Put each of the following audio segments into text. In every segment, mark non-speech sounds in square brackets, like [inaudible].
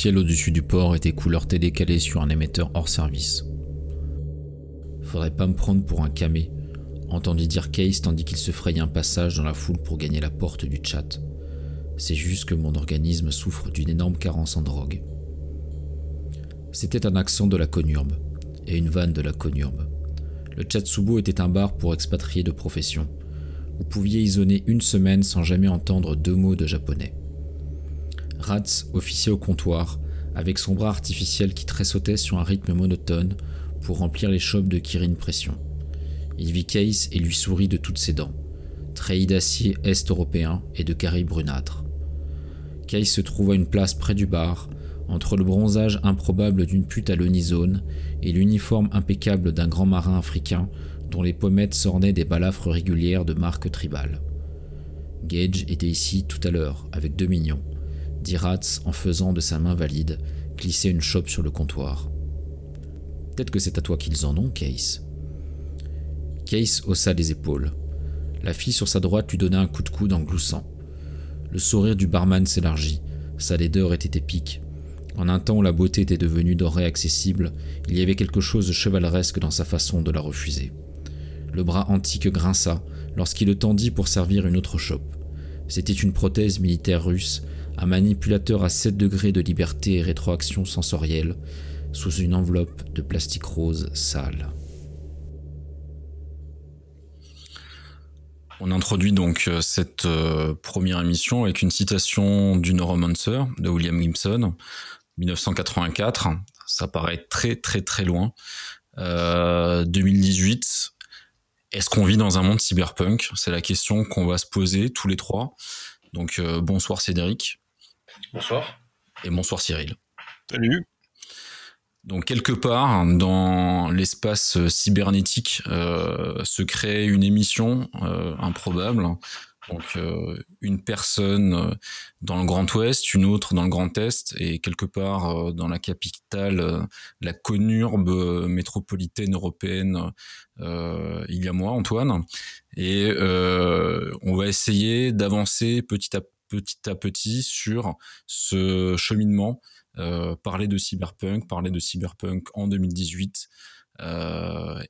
Ciel au-dessus du port était couleur décalée sur un émetteur hors service. Faudrait pas me prendre pour un camé, entendit dire Case tandis qu'il se frayait un passage dans la foule pour gagner la porte du chat. C'est juste que mon organisme souffre d'une énorme carence en drogue. C'était un accent de la conurbe et une vanne de la conurbe. Le Chatsubo était un bar pour expatriés de profession. Vous pouviez y une semaine sans jamais entendre deux mots de japonais. Rats officiait au comptoir, avec son bras artificiel qui tressautait sur un rythme monotone pour remplir les chopes de Kirin Pression. Il vit Case et lui sourit de toutes ses dents, treillis d'acier est-européen et de carré brunâtre. Case se trouva une place près du bar, entre le bronzage improbable d'une pute à l'onisone et l'uniforme impeccable d'un grand marin africain dont les pommettes s'ornaient des balafres régulières de marque tribale. Gage était ici tout à l'heure, avec deux mignons, dit Rats en faisant de sa main valide glisser une chope sur le comptoir. Peut-être que c'est à toi qu'ils en ont, Case. Case haussa les épaules. La fille sur sa droite lui donna un coup de coude en gloussant. Le sourire du barman s'élargit, sa laideur était épique, en un temps où la beauté était devenue dorée accessible, il y avait quelque chose de chevaleresque dans sa façon de la refuser. Le bras antique grinça lorsqu'il le tendit pour servir une autre chope. C'était une prothèse militaire russe, un manipulateur à 7 degrés de liberté et rétroaction sensorielle, sous une enveloppe de plastique rose sale. On introduit donc euh, cette euh, première émission avec une citation du Neuromancer de William Gibson, 1984, ça paraît très très très loin. 2018, euh, est-ce qu'on vit dans un monde cyberpunk? C'est la question qu'on va se poser tous les trois. Donc bonsoir Cédric. Bonsoir. Et bonsoir Cyril. Salut. Donc quelque part dans l'espace cybernétique euh, se crée une émission improbable donc euh, une personne euh, dans le Grand Ouest, une autre dans le Grand Est, et quelque part euh, dans la capitale, la conurbe métropolitaine européenne, il y a moi, Antoine. Et on va essayer d'avancer petit à petit à petit sur ce cheminement, parler de cyberpunk, parler de cyberpunk en 2018.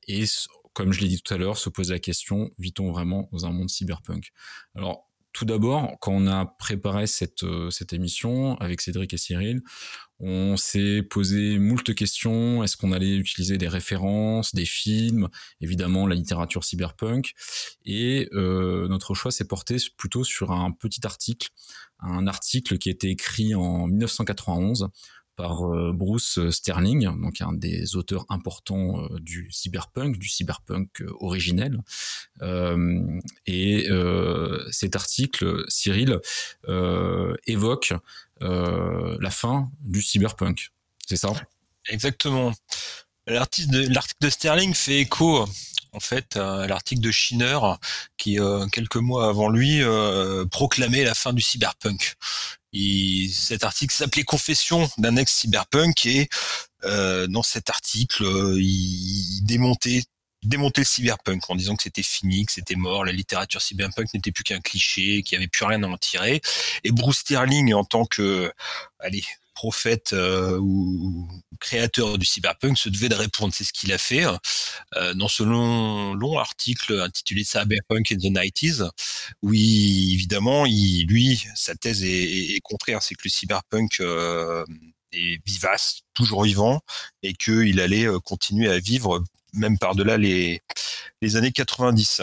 et comme je l'ai dit tout à l'heure, se poser la question, vit-on vraiment dans un monde cyberpunk? Alors, tout d'abord, quand on a préparé cette, euh, cette émission avec Cédric et Cyril, on s'est posé moult questions. Est-ce qu'on allait utiliser des références, des films, évidemment la littérature cyberpunk Et euh, notre choix s'est porté plutôt sur un petit article, un article qui a été écrit en 1991 euh, Bruce Sterling, donc un des auteurs importants euh, du cyberpunk, du cyberpunk euh, originel. et cet article, Cyril, évoque la fin du cyberpunk. C'est ça? Exactement. L'article de, Sterling fait écho en fait à l'article de Schiner qui quelques mois avant lui proclamait la fin du cyberpunk cet article s'appelait Confession d'un ex-cyberpunk et euh, dans cet article, euh, il, démontait démonter le cyberpunk en disant que c'était fini, que c'était mort, la littérature cyberpunk n'était plus qu'un cliché, qu'il n'y avait plus rien à en tirer. Et Bruce Sterling, en tant que, allez, prophète euh, ou, créateur du cyberpunk se devait de répondre. C'est ce qu'il a fait euh, dans ce long, article intitulé Cyberpunk in the 90s, où évidemment, il, lui, sa thèse est, contraire, c'est que le cyberpunk euh, est vivace, toujours vivant, et qu'il allait continuer à vivre même par-delà les, les années 90.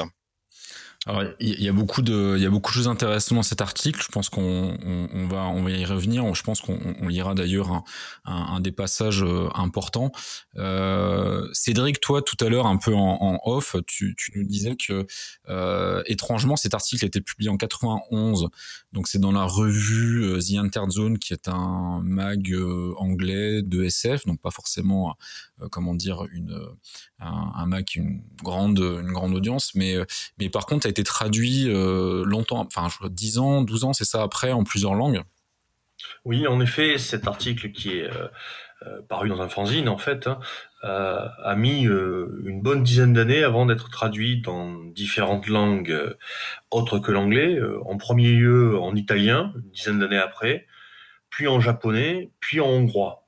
Alors, il y a beaucoup de, il y a beaucoup de choses intéressantes dans cet article. Je pense qu'on on, va, on va y revenir. Je pense qu'on on lira d'ailleurs un, un, des passages euh, importants. Euh, Cédric, toi, tout à l'heure, un peu en, off, tu, tu, nous disais que euh, étrangement, cet article a été publié en 91. Donc, c'est dans la revue euh, The Entered Zone, qui est un mag euh, anglais de SF, donc pas forcément, comment dire, une un, mag une grande, une grande audience, mais mais par contre, été traduit euh, longtemps, enfin 10 ans, 12 ans, c'est ça après, en plusieurs langues Oui, en effet, cet article qui est euh, euh, paru dans un fanzine, en fait, hein, a mis une bonne dizaine d'années avant d'être traduit dans différentes langues autres que l'anglais. en premier lieu en italien, une dizaine d'années après, puis en japonais, puis en hongrois.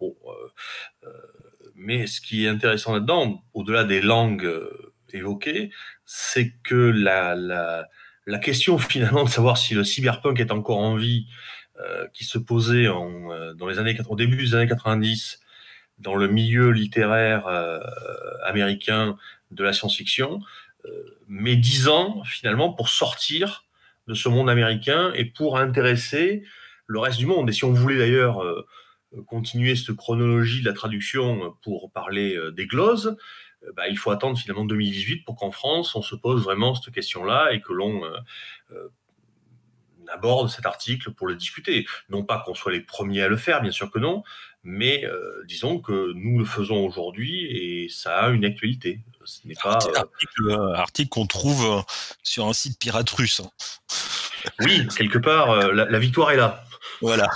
Mais ce qui est intéressant là-dedans, au-delà des langues évoquées, c'est que la, la, la, question [laughs] finalement de savoir si le cyberpunk est encore en vie, qui se posait en, dans les années, au début des années 90, dans le milieu littéraire américain de la science-fiction, mais dix ans finalement pour sortir de ce monde américain et pour intéresser le reste du monde. Et si on voulait d'ailleurs euh, continuer cette chronologie de la traduction pour parler euh, des glosses, euh, bah, il faut attendre finalement 2018 pour qu'en France on se pose vraiment cette question-là et que l'on aborde cet article pour le discuter. Non pas qu'on soit les premiers à le faire, bien sûr que non, mais disons que nous le faisons aujourd'hui et ça a une actualité. Ce n'est pas article, qu'on trouve sur un site pirate russe. Hein. Oui, quelque part, la victoire est là. Voilà.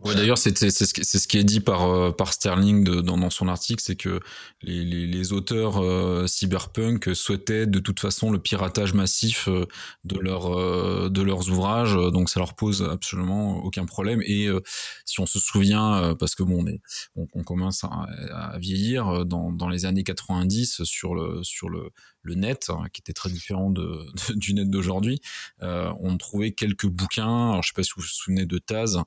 Ouais, D'ailleurs, c'est ce, qui est dit par, euh, par Sterling dans, son article, c'est que les, auteurs euh, cyberpunk souhaitaient de toute façon le piratage massif euh, de, leur, de leurs ouvrages, donc ça leur pose absolument aucun problème. Et si on se souvient, parce que bon, on, on, commence à, vieillir, dans, dans, les années 90, sur le, sur le, le net, hein, qui était très différent [laughs] de, du net d'aujourd'hui, euh, on trouvait quelques bouquins. Alors, je sais pas si vous vous souvenez de Taz,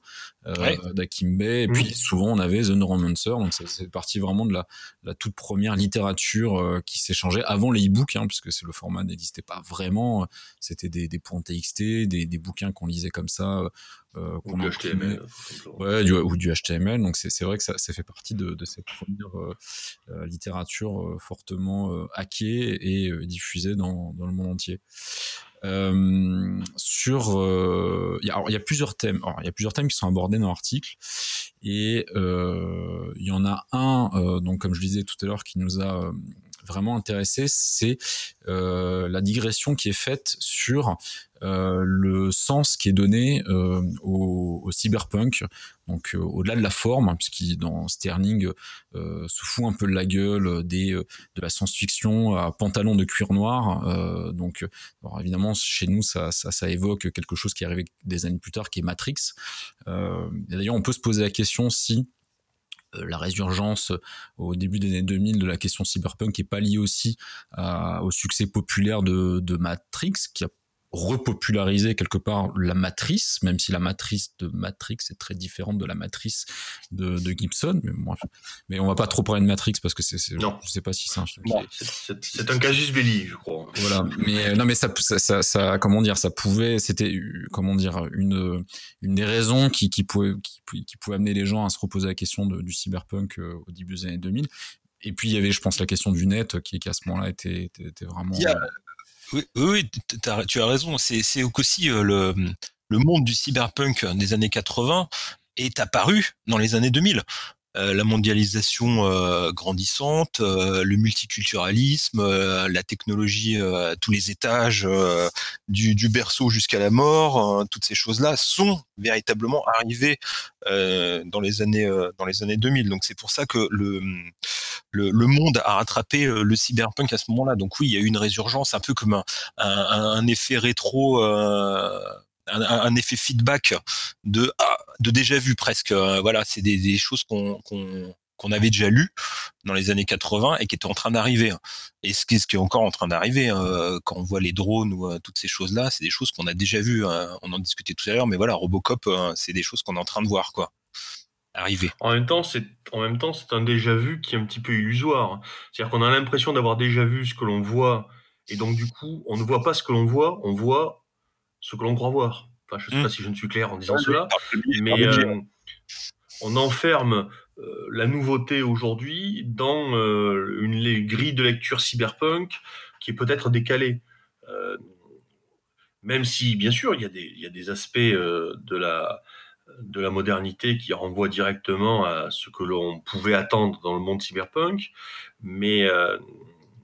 euh, d'Akimbe, et puis souvent on avait The Neuromancer. Donc, c'est parti vraiment de la, la, toute première littérature euh, qui s'échangeait avant les e-books, hein, puisque c'est le format n'existait pas vraiment. C'était des, des points TXT, des, des bouquins qu'on lisait comme ça euh, ou du HTML. Ouais, du, ou du HTML. Donc c'est vrai que ça, ça, fait partie de, de cette première euh, euh littérature euh, fortement euh, hackée et diffusée dans, dans, le monde entier. Euh, sur, il y, y, a plusieurs thèmes. Il y a plusieurs thèmes qui sont abordés dans l'article et il y en a un, donc comme je disais tout à l'heure, qui nous a vraiment intéressé, c'est euh, la digression qui est faite sur euh, le sens qui est donné euh, au, cyberpunk, donc au-delà de la forme, hein, puisqu'il dans Sterling se fout un peu de la gueule des de la science-fiction à pantalon de cuir noir. donc évidemment chez nous ça, ça, ça, évoque quelque chose qui est arrivé des années plus tard, qui est Matrix. D'ailleurs on peut se poser la question si euh, la résurgence euh, au début des années 2000 de la question cyberpunk est pas liée aussi au succès populaire de, de Matrix, qui a repopulariser quelque part la matrice, même si la matrice de Matrix est très différente de la matrice de, de Gibson. Mais, moi, mais on va pas trop parler de Matrix parce que c'est, non. je sais pas si c'est un c'est, un casus belli, je crois. Voilà. Mais euh, non, mais ça, ça, ça, comment dire, ça pouvait, c'était, comment dire, une, une des raisons qui, qui pouvait, qui, qui pouvait amener les gens à se reposer la question de, du cyberpunk euh, au début des années 2000. Et puis il y avait, je pense, la question du net qui, qui à ce moment-là était, était, vraiment. Oui, tu as raison. C'est aussi euh, le, le monde du cyberpunk des années 80 est apparu dans les années 2000. Euh, la mondialisation euh, grandissante, euh, le multiculturalisme, la technologie à tous les étages, du, du, berceau jusqu'à la mort, hein, toutes ces choses-là sont véritablement arrivées dans les années dans les années 2000. Donc c'est pour ça que le, le, le monde a rattrapé le cyberpunk à ce moment-là. Donc oui, il y a eu une résurgence, un peu comme un, un, un effet rétro un, effet feedback de ah, de déjà vu presque. Euh, voilà, c'est des, choses qu'on qu'on avait déjà lu dans les années 80 et qui étaient en train d'arriver. Hein. Et ce qui, est encore en train d'arriver, hein, quand on voit les drones ou euh, toutes ces choses-là, c'est des choses qu'on a déjà vues. Hein. On en discutait tout à l'heure, mais voilà, Robocop, c'est des choses qu'on est en train de voir, quoi. Arriver. En même temps, c'est en même temps, c'est un déjà vu qui est un petit peu illusoire. C'est-à-dire qu'on a l'impression d'avoir déjà vu ce que l'on voit, et donc du coup, on ne voit pas ce que l'on voit, on voit ce que l'on croit voir. Enfin, je ne sais pas hmm. si je ne suis clair en disant cela, mais euh, on enferme euh, la nouveauté aujourd'hui dans euh, une grille de lecture cyberpunk qui est peut-être décalée. même si, bien sûr, il y a des, il y a des aspects de la de la modernité qui renvoient directement à ce que l'on pouvait attendre dans le monde cyberpunk, mais,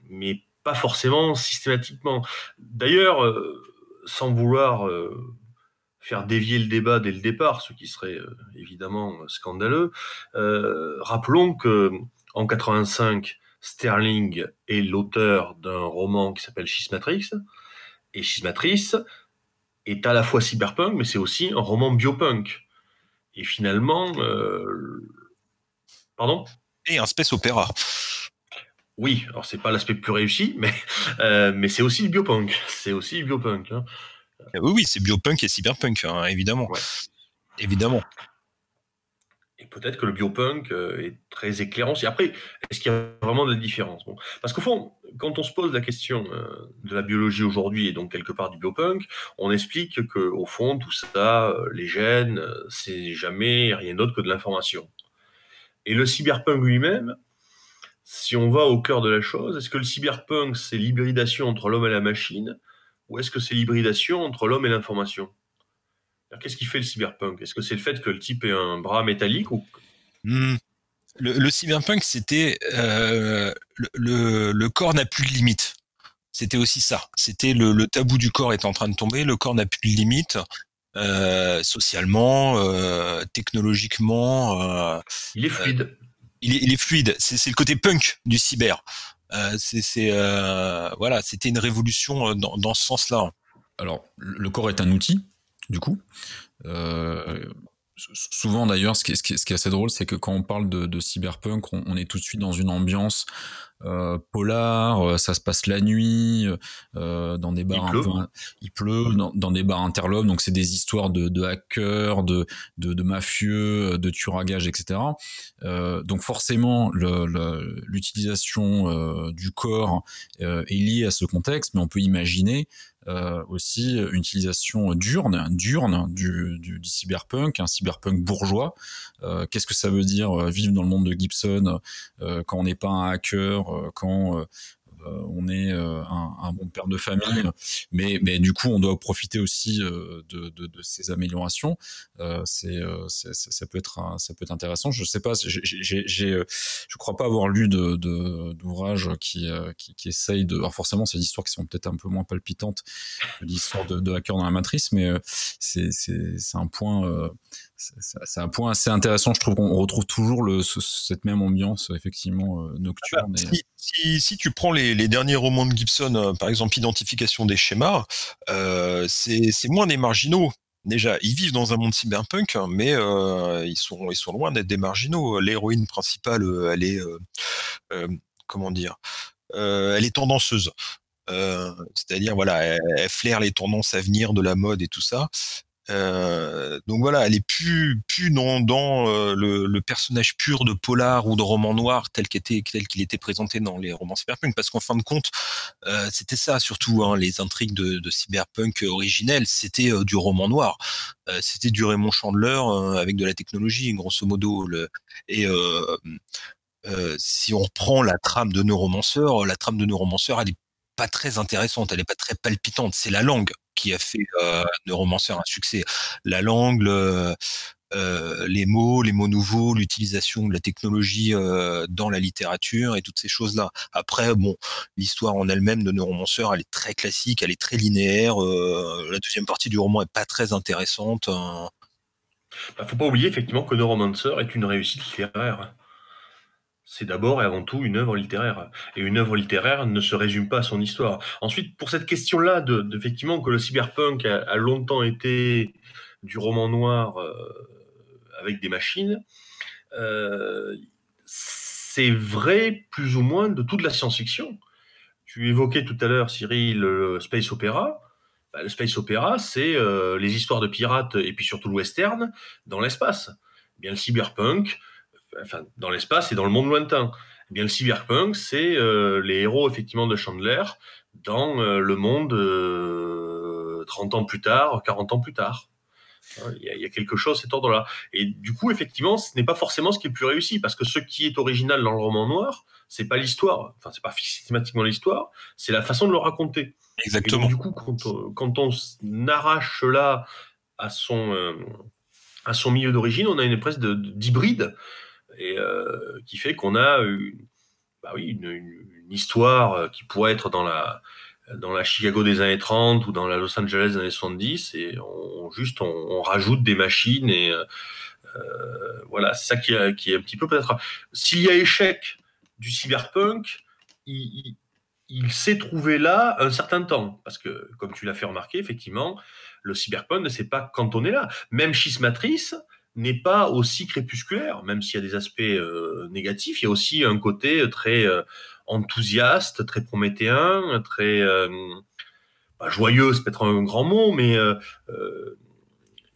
mais pas forcément systématiquement. D'ailleurs, sans vouloir euh, faire dévier le débat dès le départ, ce qui serait euh, évidemment scandaleux, euh, rappelons que en 85, Sterling est l'auteur d'un roman qui s'appelle Schismatrix, et Schismatrix est à la fois cyberpunk, mais c'est aussi un roman biopunk. Et finalement, pardon? Et un space opéra. Oui, alors c'est pas l'aspect plus réussi, mais, mais c'est aussi le biopunk. C'est aussi le biopunk. Hein. Oui, oui, c'est biopunk et cyberpunk, hein, évidemment. Évidemment et peut-être que le biopunk euh, est très éclairant. Après, est-ce qu'il y a vraiment de la différence bon. Parce qu'au fond, quand on se pose la question euh, de la biologie aujourd'hui et donc quelque part du biopunk, on explique que au fond, tout ça, euh, les gènes, c'est jamais rien d'autre que de l'information. Et le cyberpunk lui-même, si on va au cœur de la chose, est-ce que le cyberpunk, c'est l'hybridation entre l'homme et la machine, ou est-ce que c'est l'hybridation entre l'homme et l'information? Qu'est-ce qui fait le cyberpunk? Est-ce que c'est le fait que le type ait un bras métallique ou hmm. le, cyberpunk, c'était euh, le, corps n'a plus de limite. C'était aussi ça. C'était le, tabou du corps est en train de tomber. Le corps n'a plus de limite. Euh, socialement, euh, technologiquement. il est fluide. Il est, fluide. C'est le côté punk du cyber. C'est voilà, c'était une révolution dans, dans ce sens-là. Alors, le corps est un outil, du coup. Euh, souvent d'ailleurs, ce, qui est assez drôle, c'est que quand on parle de, cyberpunk, on, est tout de suite dans une ambiance euh, polar, euh, ça se passe la nuit, dans des bars, il pleut, dans, des bars interlopes, donc c'est des histoires de, hackers, de, de, mafieux, de tueurs à gages, etc. donc forcément, l'utilisation du corps est liée à ce contexte, mais on peut imaginer euh, aussi une utilisation diurne, diurne du, du, du cyberpunk, un cyberpunk bourgeois. Euh, Qu'est-ce que ça veut dire euh, vivre dans le monde de Gibson euh, quand on n'est pas un hacker, euh, quand euh, on est euh, un, bon père de famille, mais, mais du coup, on doit profiter aussi euh, de, ces améliorations. c'est, ça peut être, ça peut être intéressant. Je sais pas, j'ai, je crois pas avoir lu de, d'ouvrage qui, qui, qui essaye de. Alors forcément, c'est des histoires qui sont peut-être un peu moins palpitantes que l'histoire de, de hacker dans la matrice, mais c'est, c'est un point c'est un point assez intéressant. Je trouve qu'on retrouve toujours le, cette même ambiance effectivement euh, nocturne. Ah bah, si, si, tu prends les, les, derniers romans de Gibson, euh, par exemple Identification des schémas, euh, c'est moins des marginaux. Déjà, ils vivent dans un monde cyberpunk, mais euh, ils sont ils sont loin d'être des marginaux. L'héroïne principale, elle est comment dire, elle est tendanceuse. c'est-à-dire voilà, elle, elle, flaire les tendances à venir de la mode et tout ça. Euh, donc voilà, elle est plus plus dans, euh, le, personnage pur de polar ou de roman noir tel qu'il était présenté dans les romans cyberpunk, parce qu'en fin de compte, euh, c'était ça surtout hein, les intrigues de, cyberpunk originelles, c'était du roman noir, c'était du Raymond Chandler avec de la technologie, grosso modo. Et si on reprend la trame de Neuromancer, la trame de Neuromancer, elle est pas très intéressante, elle est pas très palpitante. C'est la langue qui a fait euh, Neuromancer un succès. La langue, euh, les mots, les mots nouveaux, l'utilisation de la technologie euh, dans la littérature et toutes ces choses-là. Après, bon, l'histoire en elle-même de Neuromancer, elle est très classique, elle est très linéaire. la deuxième partie du roman est pas très intéressante. Il hein. Bah, faut pas oublier effectivement que Neuromancer est une réussite littéraire c'est d'abord et avant tout une œuvre littéraire. Et une œuvre littéraire ne se résume pas à son histoire. Ensuite, pour cette question-là, de, effectivement, que le cyberpunk a, longtemps été du roman noir euh, avec des machines, euh, c'est vrai plus ou moins de toute la science-fiction. Tu évoquais tout à l'heure, Cyril, le space opéra. Bah, le space opéra, c'est euh, les histoires de pirates et puis surtout le western dans l'espace. Eh bien, le cyberpunk, enfin, dans l'espace et dans le monde lointain. Eh bien, le cyberpunk, c'est euh, les héros effectivement de Chandler dans euh, le monde 30 euh, ans plus tard, 40 ans plus tard. Hein, il y, a, quelque chose cet ordre-là. Et du coup, effectivement, ce n'est pas forcément ce qui est le plus réussi, parce que ce qui est original dans le roman noir, c'est pas l'histoire, enfin, c'est pas systématiquement l'histoire, c'est la façon de le raconter. Exactement. du coup, quand, quand on arrache là à son, à son milieu d'origine, on a une espèce d'hybride et euh, qui fait qu'on a une, bah oui, une, histoire euh, qui pourrait être dans la, dans la Chicago des années 30 ou dans la Los Angeles des années 70 et on, juste on, rajoute des machines et euh, voilà, c'est ça qui, est un petit peu peut-être. S'il y a échec du cyberpunk, il, il s'est trouvé là un certain temps parce que, comme tu l'as fait remarquer, effectivement, le cyberpunk ne s'est pas cantonné là. Même Schismatrice n'est pas aussi crépusculaire, même s'il y a des aspects négatifs, il y a aussi un côté très enthousiaste, très prométhéen, très bah, joyeux, c'est peut-être un grand mot, mais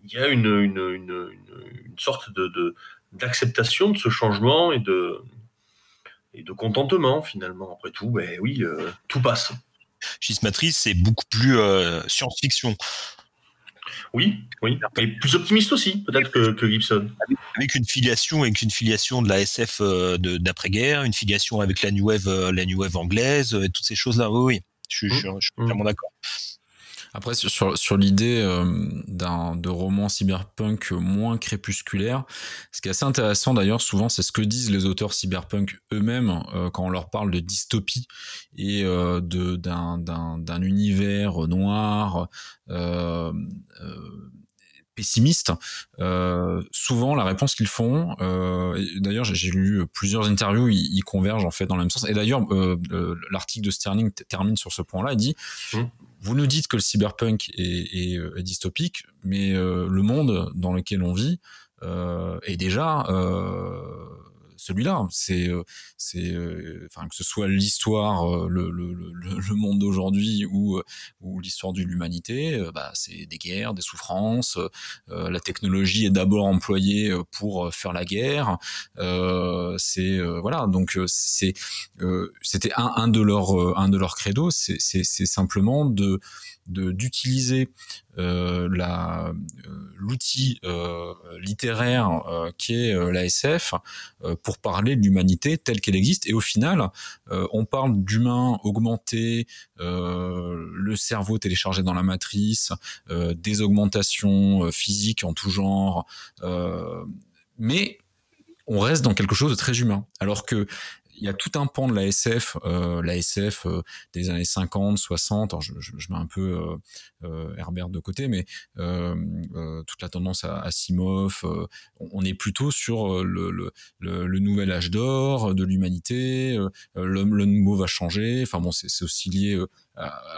il y a une, sorte d'acceptation de ce changement et de, contentement finalement. Après tout, ben oui, euh, tout passe. Schismatrice, c'est beaucoup plus euh, science-fiction. Oui, oui, et plus optimiste aussi, peut-être que, Gibson. Avec une filiation, avec une filiation de la SF euh, d'après-guerre, une filiation avec la New Wave, la New Wave anglaise, et toutes ces choses-là. Oui, oui, je, suis mmh. d'accord. Après, sur, sur l'idée euh, d'un de roman cyberpunk moins crépusculaire, ce qui est assez intéressant d'ailleurs, souvent, c'est ce que disent les auteurs cyberpunk eux-mêmes euh, quand on leur parle de dystopie et euh, de d'un univers noir. Pessimiste, souvent la réponse qu'ils font, d'ailleurs j'ai lu plusieurs interviews, ils, convergent en fait dans le même sens. Et d'ailleurs l'article de Sterling termine sur ce point-là, il dit mmh. Vous nous dites que le cyberpunk est, est dystopique, mais le monde dans lequel on vit est déjà celui-là. C'est, euh, c'est, euh, enfin que ce soit l'histoire, euh, le, le, le, le monde d'aujourd'hui ou ou l'histoire de l'humanité, bah c'est des guerres, des souffrances. la technologie est d'abord employée pour faire la guerre. c'est voilà, donc c'est c'était un, un de leurs un de leurs credos, c'est, c'est, c'est simplement de d'utiliser euh, euh, l'outil euh, littéraire qui est la SF pour parler de l'humanité telle qu'elle existe et au final on parle d'humains augmentés le cerveau téléchargé dans la matrice des augmentations physiques en tout genre mais on reste dans quelque chose de très humain. Alors que y a tout un pan de la SF, euh, la SF euh, des années 50, 60. je, je, mets un peu euh, Herbert de côté, mais toute la tendance à, à on est plutôt sur le, le, le, nouvel âge d'or de l'humanité. L'homme, le mot va changer. Enfin bon, c'est aussi lié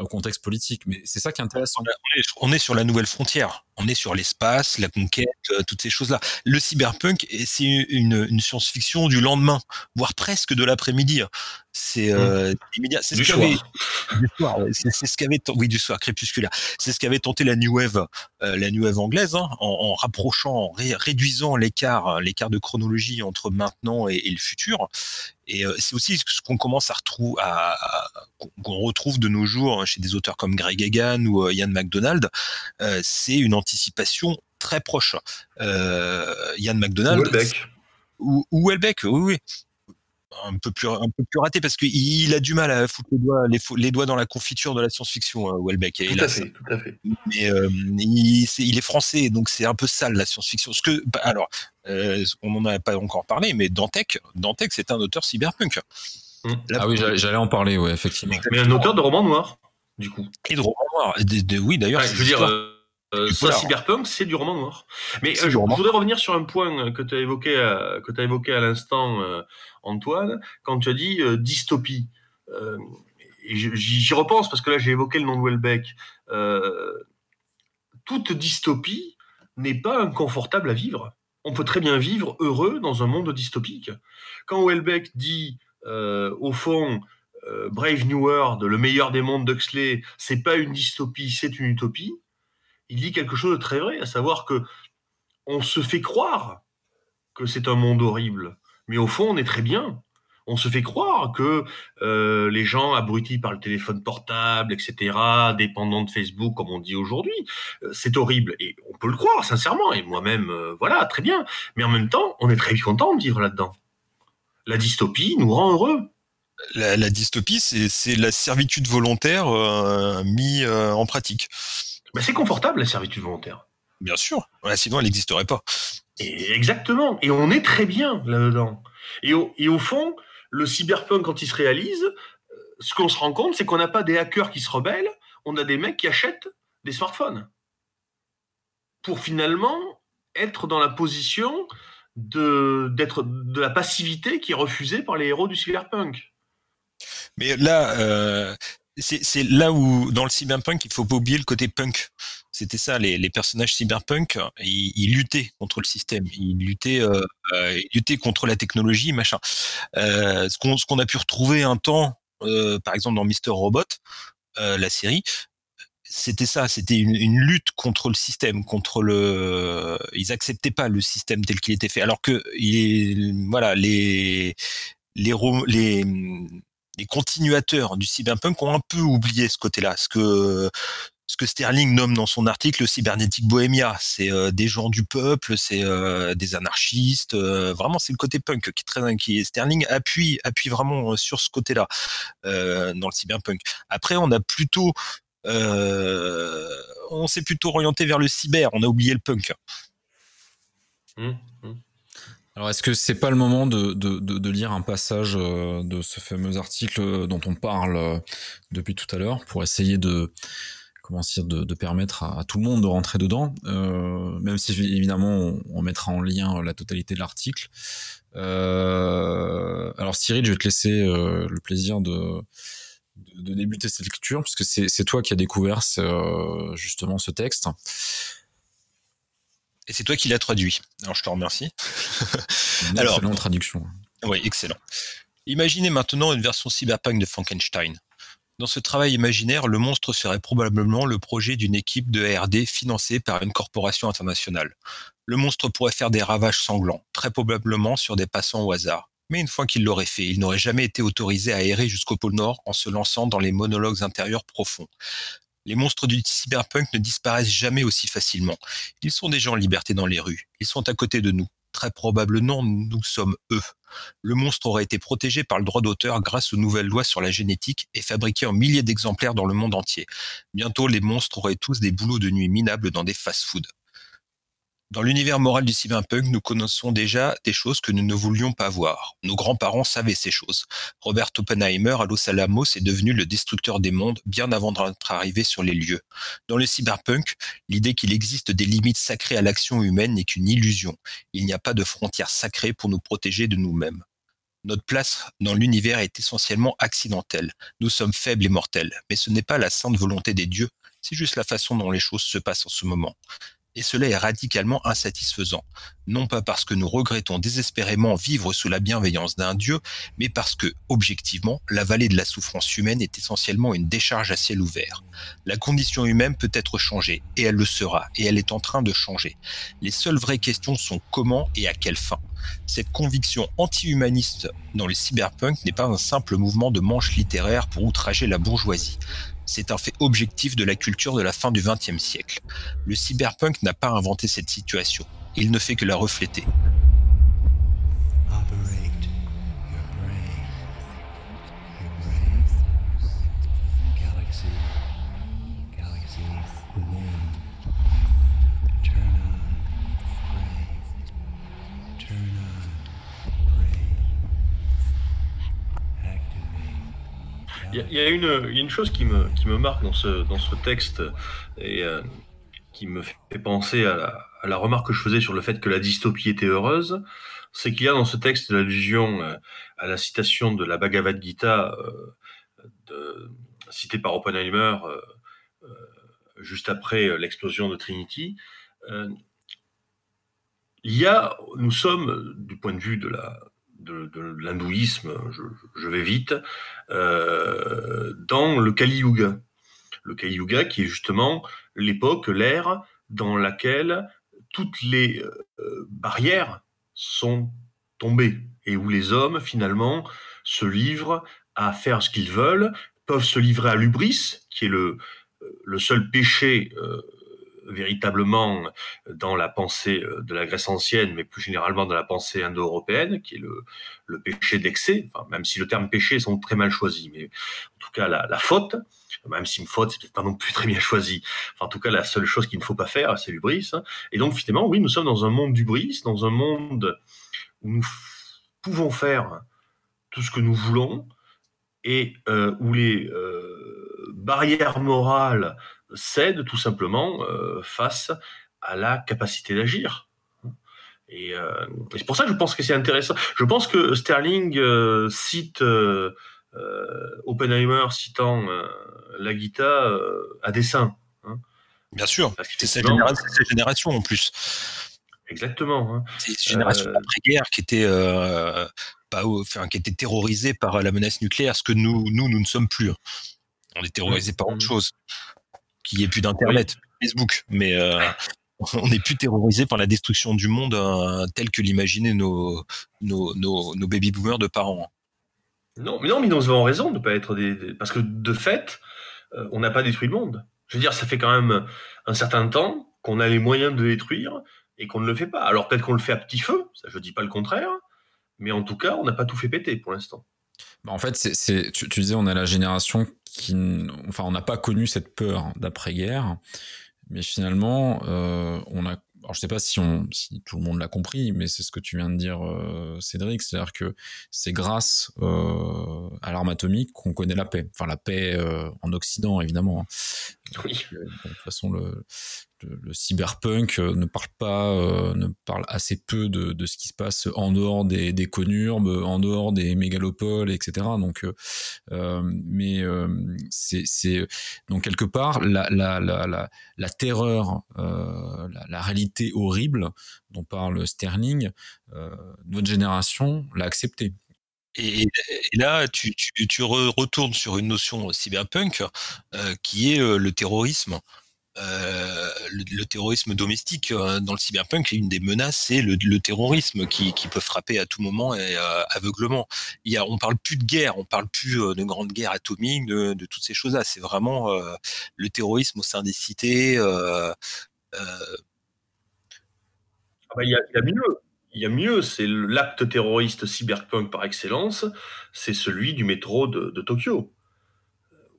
au contexte politique, mais c'est ça qui est intéressant. On est sur la nouvelle frontière on est sur l'espace, la conquête, euh, toutes ces choses-là. Le cyberpunk, c'est une science-fiction du lendemain, voire presque de l'après-midi. C'est euh, immédiat. C'est ce qu'avait, c'est ce qu'avait, oui, du soir crépusculaire. C'est ce qu'avait tenté la New Wave, euh, la New Wave anglaise, hein, en, en, rapprochant, en réduisant l'écart, l'écart de chronologie entre maintenant et, et le futur. Et euh, c'est aussi ce qu'on commence à retrouver, à, qu'on retrouve de nos jours chez des auteurs comme Greg Egan ou euh, Ian MacDonald. Euh, c'est une anticipation très proche. Ian MacDonald. Ou, ou Welbeck, oui, oui un peu plus un peu plus raté parce qu'il a du mal à foutre les doigts les, doigts dans la confiture de la science-fiction euh, Welbeck tout, à fait, tout à fait. Mais euh, il, est, il, est, français donc c'est un peu sale la science-fiction. Ce que bah, alors euh, on n'en a pas encore parlé mais Dantec Dantec c'est un auteur cyberpunk. Mmh. ah oui j'allais en parler ouais effectivement. Mais un auteur de romans noirs du coup. Et de romans noirs oui d'ailleurs je veux dire euh, cyberpunk, c'est du roman noir. Mais euh, je, voudrais revenir sur un point que tu as évoqué, euh, que tu as évoqué à l'instant, Antoine, quand tu as dit dystopie. J'y repense parce que là j'ai évoqué le nom de Welbeck. toute dystopie n'est pas inconfortable à vivre. On peut très bien vivre heureux dans un monde dystopique. Quand Welbeck dit, au fond, Brave New World, le meilleur des mondes d'Huxley, c'est pas une dystopie, c'est une utopie il dit quelque chose de très vrai, à savoir que on se fait croire que c'est un monde horrible, mais au fond, on est très bien. On se fait croire que euh, les gens abrutis par le téléphone portable, etc., dépendants de Facebook, comme on dit aujourd'hui, euh, c'est horrible. Et on peut le croire, sincèrement. Et moi-même, euh, voilà, très bien. Mais en même temps, on est très content de vivre là-dedans. La dystopie nous rend heureux. La, la dystopie, c'est la servitude volontaire mise en pratique c'est confortable la servitude volontaire. Bien sûr, sinon elle n'existerait pas. exactement, et on est très bien là-dedans. Et au, fond, le cyberpunk, quand il se réalise, euh, ce qu'on se rend compte, c'est qu'on n'a pas des hackers qui se rebellent, on a des mecs qui achètent des smartphones. Pour finalement être dans la position de, d'être de la passivité qui est refusée par les héros du cyberpunk. Mais là, euh, c'est là où dans le cyberpunk il faut pas oublier le côté punk C'était ça, les, personnages cyberpunk, ils, luttaient contre le système, ils luttaient, euh, euh, ils luttaient contre la technologie, machin. Euh, ce qu'on a pu retrouver un temps, par exemple dans Mister Robot, la série, c'était ça, c'était une, lutte contre le système, contre le. Ils acceptaient pas le système tel qu'il était fait, alors que il, voilà les les les les continuateurs du cyberpunk ont un peu oublié ce côté-là, ce que Sterling nomme dans son article le cybernétique bohémia. C'est euh, des gens du peuple, c'est euh, des anarchistes. Euh, vraiment, c'est le côté punk qui est très inquiet. Sterling appuie appuie vraiment sur ce côté-là dans le cyberpunk. Après, on a plutôt on s'est plutôt orienté vers le cyber. On a oublié le punk. Mmh, mmh. Alors, est-ce que c'est pas le moment de, de, de, lire un passage euh, de ce fameux article dont on parle euh, depuis tout à l'heure pour essayer de comment dire de, permettre à, tout le monde de rentrer dedans, euh, même si évidemment on, mettra en lien la totalité de l'article. alors Cyril, je vais te laisser le plaisir de, de, débuter cette lecture, puisque c'est toi qui as découvert justement ce texte. Et c'est toi qui l'as traduit. Alors je te remercie. Alors, excellente traduction. Oui, excellent. Imaginez maintenant une version cyberpunk de Frankenstein. Dans ce travail imaginaire, le monstre serait probablement le projet d'une équipe de RD financée par une corporation internationale. Le monstre pourrait faire des ravages sanglants, très probablement sur des passants au hasard. Mais une fois qu'il l'aurait fait, il n'aurait jamais été autorisé à errer jusqu'au pôle Nord en se lançant dans les monologues intérieurs profonds. Les monstres du cyberpunk ne disparaissent jamais aussi facilement. Ils sont déjà en liberté dans les rues. Ils sont à côté de nous. Très probablement, nous sommes eux. Le monstre aurait été protégé par le droit d'auteur grâce aux nouvelles lois sur la génétique et fabriqué en milliers d'exemplaires dans le monde entier. Bientôt, les monstres auraient tous des boulots de nuit minables dans des fast-foods. Dans l'univers moral du cyberpunk, nous connaissons déjà des choses que nous ne voulions pas voir. Nos grands-parents savaient ces choses. Robert Oppenheimer à Los Alamos est devenu le destructeur des mondes bien avant d'être arrivé sur les lieux. Dans le cyberpunk, l'idée qu'il existe des limites sacrées à l'action humaine n'est qu'une illusion. Il n'y a pas de frontières sacrées pour nous protéger de nous-mêmes. Notre place dans l'univers est essentiellement accidentelle. Nous sommes faibles et mortels, mais ce n'est pas la sainte volonté des dieux, c'est juste la façon dont les choses se passent en ce moment et cela est radicalement insatisfaisant. Non pas parce que nous regrettons désespérément vivre sous la bienveillance d'un Dieu, mais parce que, objectivement, la vallée de la souffrance humaine est essentiellement une décharge à ciel ouvert. La condition humaine peut être changée, et elle le sera, et elle est en train de changer. Les seules vraies questions sont comment et à quelle fin. Cette conviction anti-humaniste dans le cyberpunk n'est pas un simple mouvement de manche littéraire pour outrager la bourgeoisie. C'est un fait objectif de la culture de la fin du XXe siècle. Le cyberpunk n'a pas inventé cette situation, il ne fait que la refléter. Il y, a une, chose qui me, marque dans ce, dans ce texte et euh, qui me fait penser à la, remarque que je faisais sur le fait que la dystopie était heureuse, c'est qu'il y a dans ce texte l'allusion euh, à la citation de la Bhagavad Gita euh, citée par Oppenheimer juste après l'explosion de Trinity. il y a, nous sommes, du point de vue de la, de, l'hindouisme, je, vais vite, euh, dans le Kali Yuga. Le Kali Yuga qui est justement l'époque, l'ère dans laquelle toutes les euh, barrières sont tombées et où les hommes finalement se livrent à faire ce qu'ils veulent, peuvent se livrer à l'ubris, qui est le, le seul péché euh, véritablement dans la pensée euh, de la Grèce ancienne, mais plus généralement dans la pensée indo-européenne, qui est le, péché d'excès, même si le terme péché sont très mal choisis, mais en tout cas la, faute, même si une faute, c'est peut-être pas non plus très bien choisi. En tout cas, la seule chose qu'il ne faut pas faire, c'est l'ubris. Et donc, finalement, oui, nous sommes dans un monde d'ubris, dans un monde où nous pouvons faire tout ce que nous voulons et euh, où les euh, barrières morales cède tout simplement euh, face à la capacité d'agir. Et, euh, c'est pour ça que je pense que c'est intéressant. Je pense que Sterling euh, cite Oppenheimer citant la guitare à dessein. Hein. Bien sûr, c'est sa, génération en plus. Exactement. Hein. C'est une génération d'après-guerre qui était pas, enfin, qui était terrorisée par la menace nucléaire, ce que nous, nous, nous ne sommes plus. On est terrorisés par autre mmh. chose, qu'il n'y ait plus d'internet, Facebook, mais [laughs] on n'est plus terrorisé par la destruction du monde euh, tel que l'imaginaient nos, nos, nos, baby boomers de parents. Non, mais non, mais nous avons raison de ne pas être des, parce que de fait, euh, on n'a pas détruit le monde. Je veux dire, ça fait quand même un certain temps qu'on a les moyens de détruire et qu'on ne le fait pas. Alors peut-être qu'on le fait à petit feu, ça je dis pas le contraire, mais en tout cas, on n'a pas tout fait péter pour l'instant. Bah, en fait, c'est, tu, tu, disais, on a la génération qui, enfin, on n'a pas connu cette peur d'après-guerre. Mais finalement, euh, on a. Alors, je sais pas si, on, si tout le monde l'a compris, mais c'est ce que tu viens de dire, euh, Cédric. C'est-à-dire que c'est grâce euh, à l'arme atomique qu'on connaît la paix. Enfin, la paix en Occident, évidemment. Hein. Oui. de toute façon, le, le, cyberpunk euh, ne parle pas, euh, ne parle assez peu de, ce qui se passe en dehors des, conurbes, en dehors des mégalopoles, etc. Donc, euh, mais c'est donc quelque part la, terreur, la, réalité horrible dont parle Sterling, notre génération l'a accepté. Et, là, tu, retournes sur une notion cyberpunk qui est le terrorisme. Euh, le, terrorisme domestique euh, dans le cyberpunk, une des menaces, c'est le, terrorisme qui, peut frapper à tout moment et euh, aveuglement. Il y on parle plus de guerre, on parle plus de grande guerre atomique, de, toutes ces choses-là. C'est vraiment le terrorisme au sein des cités. Ah bah, il, y a, mieux. Il y a mieux, c'est l'acte terroriste cyberpunk par excellence, c'est celui du métro de, de Tokyo.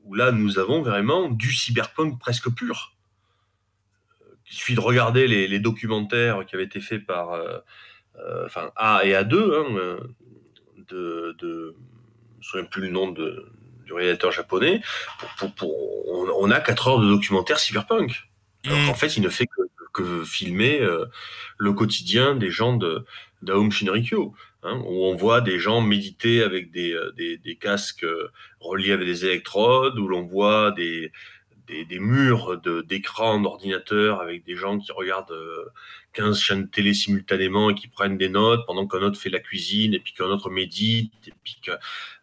Où là, nous avons vraiment du cyberpunk presque pur il suffit de regarder les, documentaires qui avaient été faits par euh, euh, enfin, A et A2, hein, euh, de, de, je ne me souviens plus le nom de, du réalisateur japonais, on, a 4 heures de documentaire cyberpunk. Mmh. en fait, il ne fait que, filmer le quotidien des gens de d'Aum Shinrikyo, hein, où on voit des gens méditer avec des, des, des casques reliés avec des électrodes, où l'on voit des, des, murs d'écran d'ordinateur avec des gens qui regardent 15 euh, chaînes télé simultanément et qui prennent des notes pendant qu'un autre fait la cuisine et puis qu'un autre médite et puis que,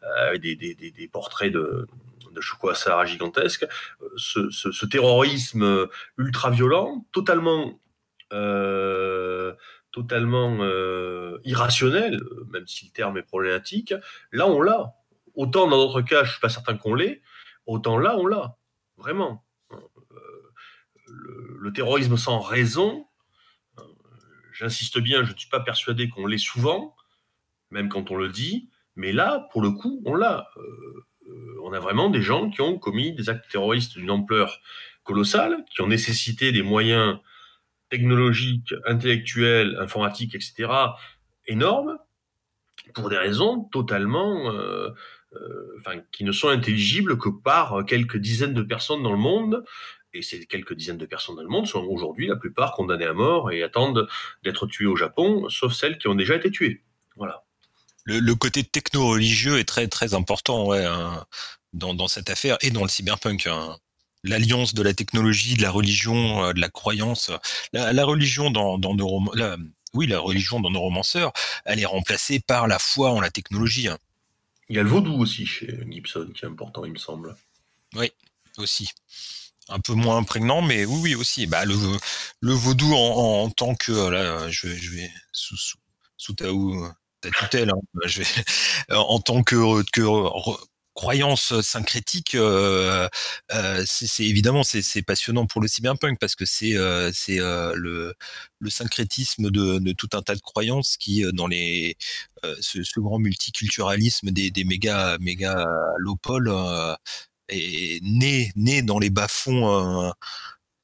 euh, des, des, des, portraits de, de gigantesques. Euh, ce, ce, terrorisme ultra violent, totalement euh, totalement irrationnel, même si le terme est problématique, là on l'a. Autant dans d'autres cas, je suis pas certain qu'on l'ait, autant là on l'a. Vraiment. Euh, le, terrorisme sans raison, euh, j'insiste bien, je ne suis pas persuadé qu'on l'ait souvent, même quand on le dit, mais là, pour le coup, on l'a. Euh, on a vraiment des gens qui ont commis des actes terroristes d'une ampleur colossale, qui ont nécessité des moyens technologiques, intellectuels, informatiques, etc., énormes, pour des raisons totalement enfin, qui ne sont intelligibles que par quelques dizaines de personnes dans le monde. Et ces quelques dizaines de personnes dans le monde sont aujourd'hui la plupart condamnées à mort et attendent d'être tuées au Japon, sauf celles qui ont déjà été tuées. Voilà. Le, côté techno-religieux est très très important hein, dans, cette affaire et dans le cyberpunk. Hein. L'alliance de la technologie, de la religion, euh, de la croyance. La, religion dans, nos oui, la religion dans nos romanceurs, elle est remplacée par la foi en la technologie. Hein. Il y a le vaudou aussi chez Gibson qui est important, il me semble. Oui, aussi. Un peu moins prégnant, mais oui, oui, aussi. Bah, le, le vaudou en, tant que. Là, je, vais sous, sous, sous ta, ta tutelle, hein, bah, je vais, [laughs] en tant que, que croyance syncrétique, euh, euh, c'est évidemment c'est passionnant pour le cyberpunk parce que c'est c'est le, le syncrétisme de, tout un tas de croyances qui dans les ce, grand multiculturalisme des, méga méga est né né dans les bas fonds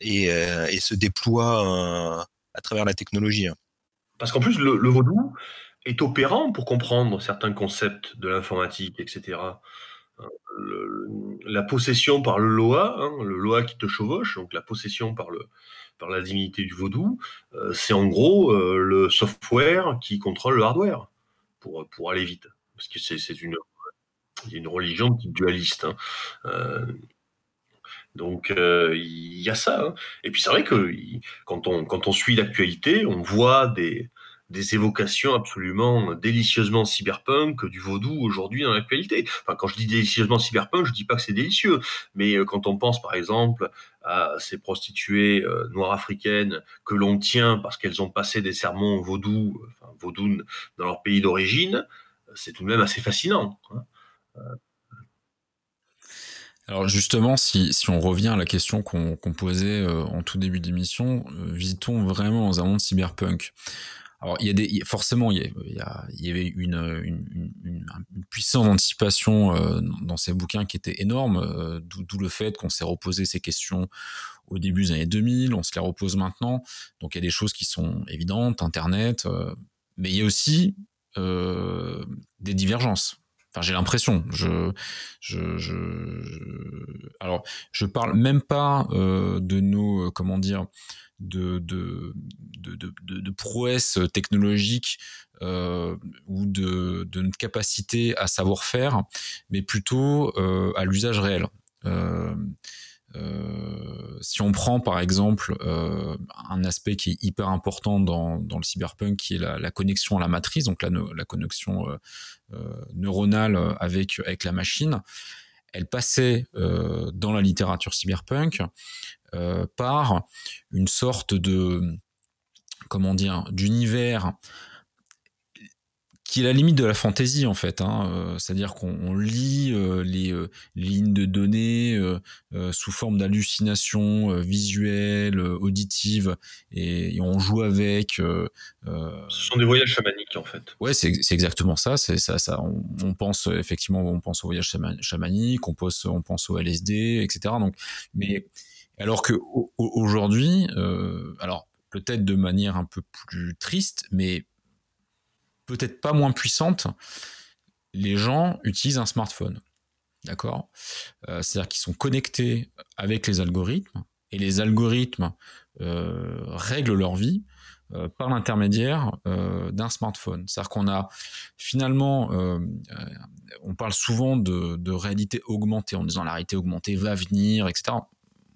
et, et, se déploie à travers la technologie. Hein. Parce qu'en plus le, le vaudou est opérant pour comprendre certains concepts de l'informatique, etc la possession par le Loa, hein, le Loa qui te chevauche, donc la possession par, le, par la divinité du vaudou, euh, c'est en gros euh, le software qui contrôle le hardware pour, pour aller vite. Parce que c'est une, une religion dualiste. Hein. Euh, Donc il y a ça. Hein. Et puis c'est vrai que quand on, quand on suit l'actualité, on voit des, des évocations absolument délicieusement cyberpunk du vaudou aujourd'hui dans l'actualité. Enfin, quand je dis délicieusement cyberpunk, je dis pas que c'est délicieux, mais euh, quand on pense par exemple à ces prostituées euh, noires africaines que l'on tient parce qu'elles ont passé des sermons vaudou, dans leur pays d'origine, c'est tout de même assez fascinant. Hein. Alors justement, si, si, on revient à la question qu'on posait euh, en tout début d'émission, visitons vraiment dans un monde cyberpunk alors, il y a des, forcément, il y, a, il y avait une, une, une, puissance d'anticipation euh, dans ces bouquins qui était énorme, euh, d'où le fait qu'on s'est reposé ces questions au début des années 2000, on se les repose maintenant. Donc, il y a des choses qui sont évidentes, Internet, euh, mais il y a aussi des divergences. Enfin, j'ai l'impression. Je, je, je, alors, je parle même pas de nos, comment dire, de, de, de, de, technologique euh, ou de, de, notre capacité à savoir faire, mais plutôt euh, à l'usage réel. Euh, si on prend par exemple un aspect qui est hyper important dans, dans le cyberpunk, qui est la, la, connexion à la matrice, donc la, la connexion neuronale avec, avec la machine, elle passait dans la littérature cyberpunk euh, par une sorte de comment dire d'univers qui est la limite de la fantaisie en fait. Hein. Euh, c'est-à-dire qu'on lit euh, les, lignes de données sous forme d'hallucinations visuelles, auditives, et, on joue avec. Ce sont des voyages chamaniques en fait. Ouais, c'est exactement ça. C'est ça, ça. On, pense effectivement, on pense au voyage chamanique, on pense, on pense au LSD, etc. Donc, mais alors que aujourd'hui, euh, alors peut-être de manière un peu plus triste, mais peut-être pas moins puissante, les gens utilisent un smartphone. D'accord? Euh, C'est-à-dire qu'ils sont connectés avec les algorithmes et les algorithmes euh, règlent leur vie par l'intermédiaire d'un smartphone. C'est-à-dire qu'on a finalement, on parle souvent de, réalité augmentée en disant la réalité augmentée va venir, etc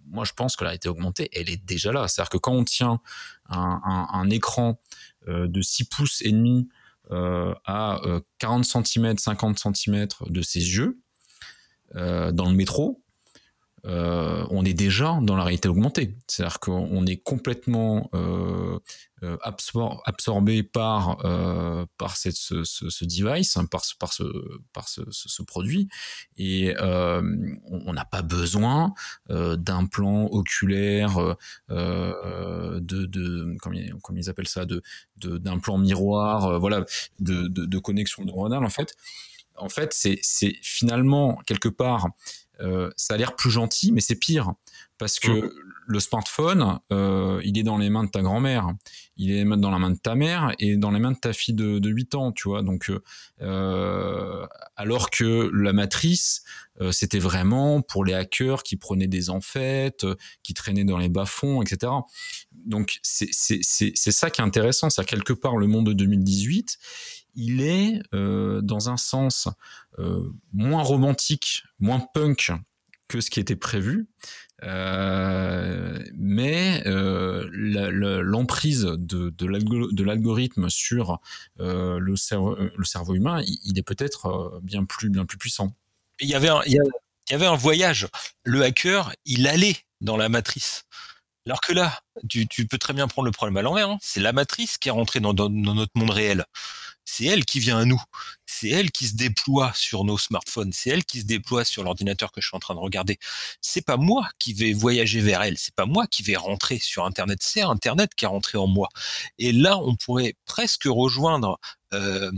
moi, je pense que la réalité augmentée, elle est déjà là. C'est-à-dire que quand on tient un, écran euh, de 6 pouces et demi euh, à 40 cm, 50 cm de ses yeux dans le métro, euh, on est déjà dans la réalité augmentée. C'est-à-dire qu'on est complètement euh, euh, absorbé par, par cette, ce, device, hein, par, par, ce, par ce, produit, et on n'a pas besoin d'un plan oculaire, de, de comment, ils, appellent ça, de, d'un plan miroir, voilà, de, de, connexion neuronale en fait. En fait, c'est finalement quelque part euh, ça a l'air plus gentil, mais c'est pire parce que mmh. le smartphone, euh, il est dans les mains de ta grand-mère, il est dans la main de ta mère et dans les mains de ta fille de, 8 ans, tu vois. Donc, euh, alors que la matrice, c'était vraiment pour les hackers qui prenaient des enfêtes, qui traînaient dans les bas-fonds, etc. Donc, c'est ça qui est intéressant, c'est quelque part le monde de 2018 il est euh, dans un sens euh, moins romantique, moins punk que ce qui était prévu. Euh, mais l'emprise de, l'algorithme sur le, cerveau, humain, il, est peut-être bien plus, bien plus puissant. Il y, avait un, il y avait un voyage. Le hacker, il allait dans la matrice. Alors que là, tu, peux très bien prendre le problème à l'envers. Hein. C'est la matrice qui est rentrée dans, notre monde réel. C'est elle qui vient à nous. C'est elle qui se déploie sur nos smartphones. C'est elle qui se déploie sur l'ordinateur que je suis en train de regarder. C'est pas moi qui vais voyager vers elle. C'est pas moi qui vais rentrer sur Internet. C'est Internet qui est rentré en moi. Et là, on pourrait presque rejoindre euh,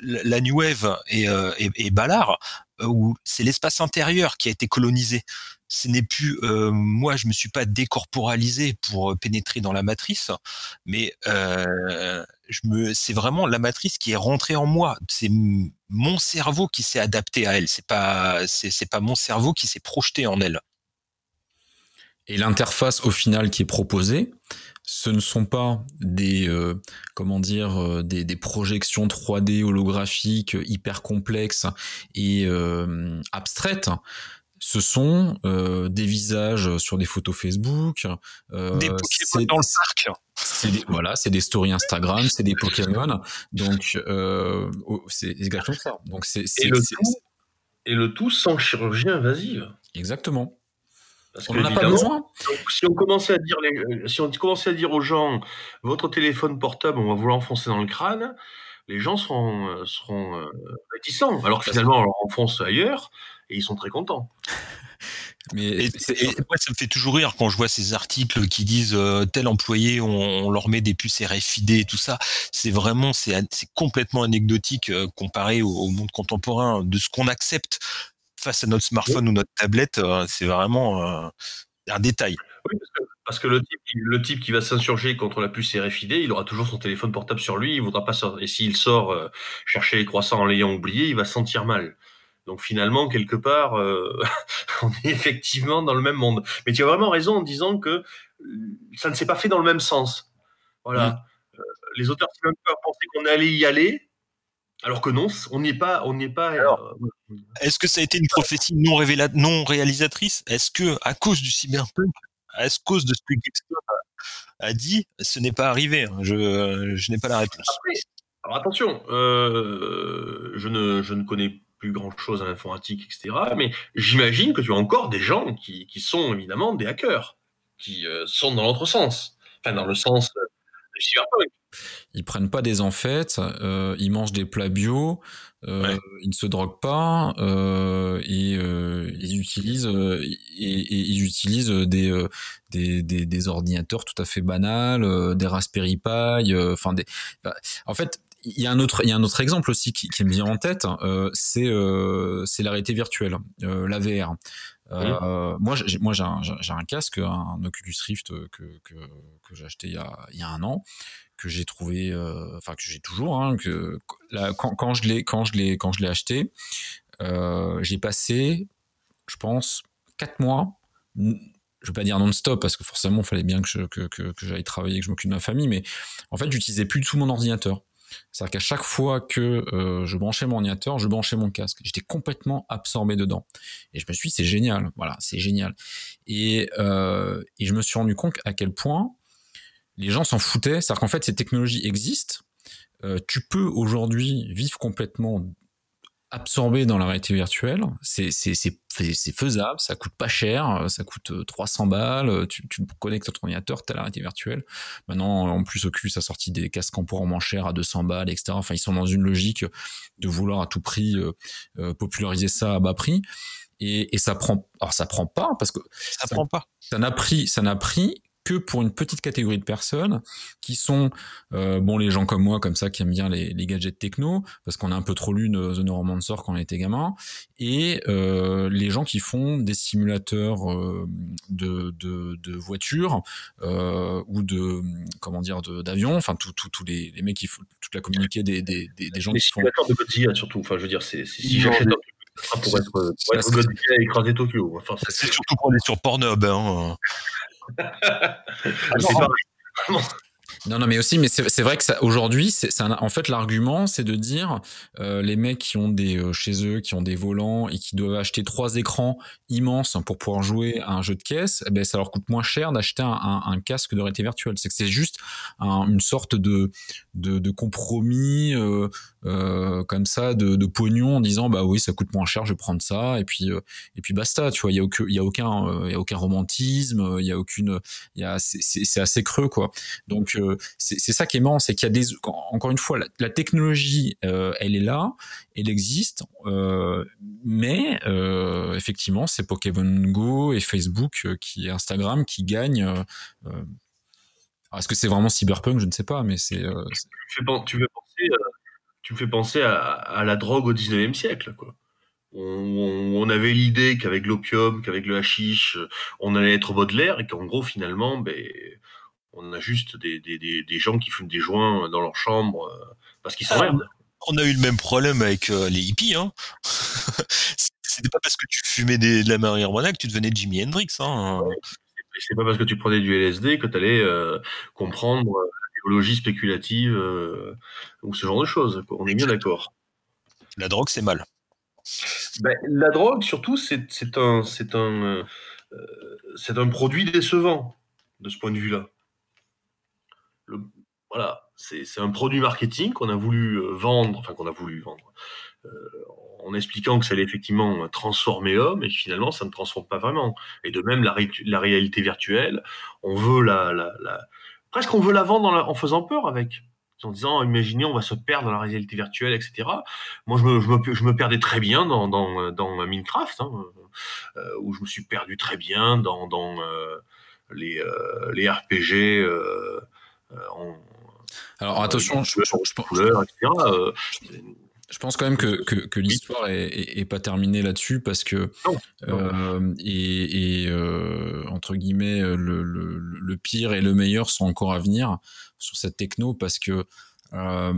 la New Wave et, euh, Ballard, euh, où c'est l'espace intérieur qui a été colonisé ce n'est plus moi je me suis pas décorporalisé pour pénétrer dans la matrice mais c'est vraiment la matrice qui est rentrée en moi. C'est mon cerveau qui s'est adapté à elle. C'est pas pas mon cerveau qui s'est projeté en elle. Et l'interface au final qui est proposée ce ne sont pas des comment dire des, des, projections 3D holographiques hyper complexes et abstraites ce sont euh, des visages sur des photos Facebook. Euh, des Pokémon dans le parc. Des, voilà, c'est des stories Instagram, c'est des Pokémon. Donc, euh, c'est exactement ça. Donc, c'est, et, le tout, et le tout sans chirurgie invasive. Exactement. Parce on n'en a pas besoin. si on commençait à dire les, si on commençait à dire aux gens, votre téléphone portable, on va vous l'enfoncer dans le crâne, les gens seront, seront réticents. Alors que finalement, on leur enfonce ailleurs et ils sont très contents. [laughs] Mais moi, ça me fait toujours rire quand je vois ces articles qui disent euh, tel employé, on, leur met des puces RFID et tout ça. C'est vraiment, c'est complètement anecdotique euh, comparé au, monde contemporain de ce qu'on accepte face à notre smartphone ou notre tablette. Euh, c'est vraiment un détail. Oui, parce que, le, type, le type qui va s'insurger contre la puce RFID, il aura toujours son téléphone portable sur lui, il voudra pas sortir. Et s'il sort chercher les croissants en l'ayant oublié, il va se sentir mal. Donc finalement, quelque part, euh, [laughs] on est effectivement dans le même monde. Mais tu as vraiment raison en disant que euh, ça ne s'est pas fait dans le même sens. Voilà. Mm. Euh, les auteurs même pas pensaient qu'on allait y aller, alors que non, on n'y est pas. On n'y est pas. Est-ce que ça a été une prophétie non, non réalisatrice? Est-ce que à cause du cyberpunk, à cause de ce que Gibson a dit, ce n'est pas arrivé? Je, je n'ai pas la réponse. alors attention, je ne, je ne connais plus grand chose à l'informatique, etc. Mais j'imagine que tu as encore des gens qui, sont évidemment des hackers, qui euh, sont dans l'autre sens, enfin dans le sens euh, du cyberpunk. Ils prennent pas des enfêtes, euh, ils mangent des plats bio, ils ne se droguent pas et ils utilisent et, ils utilisent des, des, des, ordinateurs tout à fait banals, des Raspberry Pi, enfin des. Bah, en fait, il y a un autre, il y a un autre exemple aussi qui, qui me vient en tête, euh, c'est euh, c'est la réalité virtuelle, euh, la VR. Euh, Moi, j'ai moi j'ai un, un, casque, un Oculus Rift que que, que j'ai acheté il y a il y a un an, que j'ai trouvé, enfin que j'ai toujours, hein, que là, quand, quand je l'ai quand je l'ai quand je l'ai acheté, j'ai passé, je pense, quatre mois je vais pas dire non-stop parce que forcément il fallait bien que, je, que, que, que j'aille travailler, que je m'occupe de ma famille, mais en fait j'utilisais plus du tout mon ordinateur. C'est-à-dire qu'à chaque fois que euh, je branchais mon ordinateur, je branchais mon casque. J'étais complètement absorbé dedans. Et je me suis dit, c'est génial. Voilà, c'est génial. Et, euh, et je me suis rendu compte à quel point les gens s'en foutaient. C'est-à-dire qu'en fait, ces technologies existent. Euh, tu peux aujourd'hui vivre complètement absorbé dans la réalité virtuelle. C'est faisable, ça coûte pas cher, ça coûte 300 euh, balles, euh, tu, tu connectes à ton ordinateur, tu as la réalité virtuelle. Maintenant, en plus, Oculus a sorti des casques en moins chers à 200 balles, etc. Enfin, ils sont dans une logique de vouloir à tout prix euh, populariser ça à bas prix. Et, et, ça prend, alors ça prend pas parce que ça, ça prend pas. Ça n'a pris, ça n'a pris que pour une petite catégorie de personnes qui sont euh, bon les gens comme moi comme ça qui aiment bien les, les gadgets techno parce qu'on a un peu trop lu The Neuromancer quand on était gamin et euh, les gens qui font des simulateurs euh, de, de, de voitures euh, ou de comment dire d'avions enfin tous tout, les, les mecs qui font toute la communiqué des, des, des, gens les qui font de Godzilla surtout enfin je veux dire c'est si j'achète un pour être, pour être Godzilla et écraser Tokyo enfin, c'est surtout pour aller sur Pornhub hein. Ah non, non, mais aussi, mais c'est vrai que aujourd'hui, en fait l'argument, c'est de dire euh, les mecs qui ont des euh, chez eux, qui ont des volants et qui doivent acheter trois écrans immenses pour pouvoir jouer à un jeu de caisse, eh ben ça leur coûte moins cher d'acheter un, casque de réalité virtuelle. C'est que c'est juste une sorte de de, compromis euh, comme ça de, pognon en disant bah oui ça coûte moins cher, je vais prendre ça et puis et puis basta. Tu vois, il y a aucun il y a aucun il y a aucun romantisme, il y a aucune il y a c'est assez creux quoi. Donc c'est ça qui est marrant, c'est qu'il y a des encore une fois la, technologie euh, elle est là, elle existe, euh, mais euh, effectivement c'est Pokémon Go et Facebook qui Instagram qui gagnent. Est-ce que c'est vraiment cyberpunk? Je ne sais pas, mais c'est. tu, me fais penser à, la drogue au 19e siècle, quoi. On, on, avait l'idée qu'avec l'opium, qu'avec le hashish, on allait être Baudelaire et qu'en gros, finalement, ben, on a juste des, des, des, gens qui fument des joints dans leur chambre euh, parce qu'ils s'emmerdent. On a eu le même problème avec euh, les hippies. Hein. [laughs] C'était pas parce que tu fumais des, de la marijuana que tu devenais Jimi Hendrix. Hein. C'est pas parce que tu prenais du LSD que tu allais euh, comprendre l'idéologie spéculative ou ce genre de choses. On est bien d'accord. La drogue, c'est mal. ben, La drogue, surtout, c'est un, un, c'est un produit décevant de ce point de vue-là. Voilà, c'est un produit marketing qu'on a voulu vendre, enfin qu'on a voulu vendre, en expliquant que ça allait effectivement transformer l'homme, et finalement, ça ne transforme pas vraiment. Et de même, la, réalité virtuelle, on veut la, presque on veut la vendre en, faisant peur avec en disant imaginez on va se perdre dans la réalité virtuelle etc moi je me, perdais très bien dans, Minecraft hein, euh, où je me suis perdu très bien dans, euh, les, euh, RPG euh, alors attention je, je, pense quand même que, que, que l'histoire est, est, pas terminée là-dessus parce que euh, et, et euh, entre guillemets le, le, le, pire et le meilleur sont encore à venir sur cette techno parce que euh,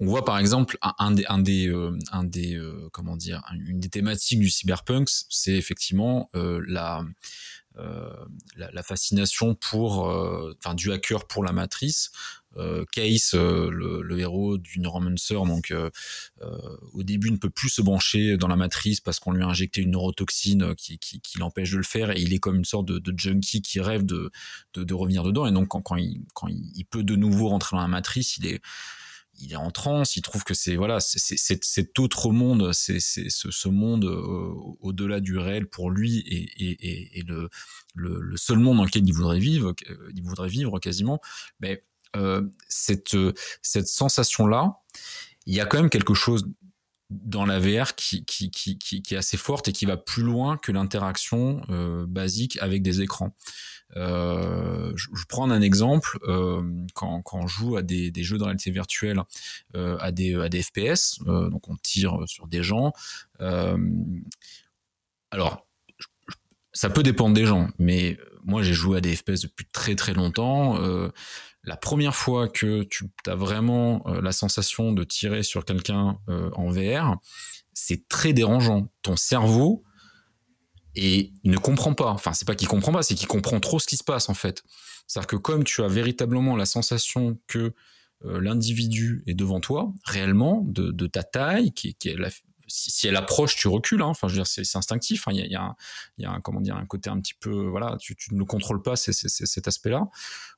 on voit par exemple un, des un des euh, un des euh, comment dire une des thématiques du cyberpunk c'est effectivement euh, la la, la, fascination pour, enfin, du hacker pour la matrice, euh, Case, euh, le, le, héros du Neuromancer, donc euh, au début ne peut plus se brancher dans la matrice parce qu'on lui a injecté une neurotoxine qui, qui, qui l'empêche de le faire. Et il est comme une sorte de, de junkie qui rêve de, de, de, revenir dedans. Et donc quand, quand, il, quand il, peut de nouveau rentrer dans la matrice, il est il est en transe, il trouve que c'est voilà, c'est cet autre monde, c'est ce, ce, monde euh, au-delà du réel pour lui et, et, et le, le, le, seul monde dans lequel il voudrait vivre, il voudrait vivre quasiment. Mais euh, cette, cette sensation-là, il y a quand même quelque chose dans la VR qui, qui, qui, qui, est assez forte et qui va plus loin que l'interaction euh, basique avec des écrans. Euh, je, prends un exemple, euh, quand, quand on joue à des, des jeux de réalité virtuelle, euh, à, des, à des FPS, euh, donc on tire sur des gens. alors, ça peut dépendre des gens, mais moi j'ai joué à des FPS depuis très très longtemps la première fois que tu as vraiment euh, la sensation de tirer sur quelqu'un euh, en VR, c'est très dérangeant. Ton cerveau et ne comprend pas. Enfin, c'est pas qu'il comprend pas, c'est qu'il comprend trop ce qui se passe en fait. C'est-à-dire que comme tu as véritablement la sensation que euh, l'individu est devant toi, réellement, de, de ta taille, qui, qui est la, si, elle approche, tu recules. Hein. Enfin, je veux dire, c'est instinctif. Il y, a, y, a, y a un, comment dire, un côté un petit peu, voilà, tu, tu ne le contrôles pas, c'est cet aspect-là.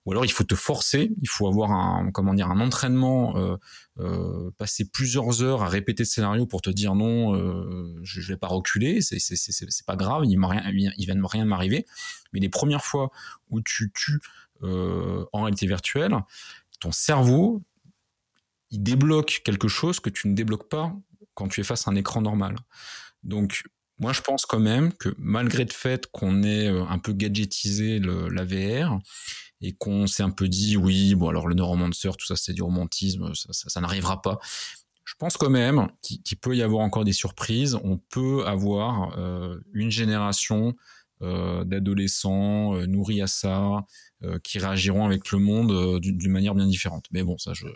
Ou alors, il faut te forcer. Il faut avoir un, comment dire, un entraînement, euh, euh, passer plusieurs heures à répéter le scénario pour te dire non, euh, je, je vais pas reculer. C'est pas grave. Il m'a rien, il vient de rien m'arriver. Mais les premières fois où tu tues euh, en réalité virtuelle, ton cerveau il débloque quelque chose que tu ne débloques pas quand tu es face à un écran normal. Donc, moi, je pense quand même que malgré le fait qu'on ait euh, un peu gadgetisé le, la VR et qu'on s'est un peu dit, oui, bon, alors le neuromancer, tout ça, c'est du romantisme, ça, n'arrivera pas. Je pense quand même qu'il peut y avoir encore des surprises. On peut avoir euh, une génération d'adolescents euh, nourris à ça, euh, qui réagiront avec le monde euh, d'une manière bien différente. Mais bon, ça, je.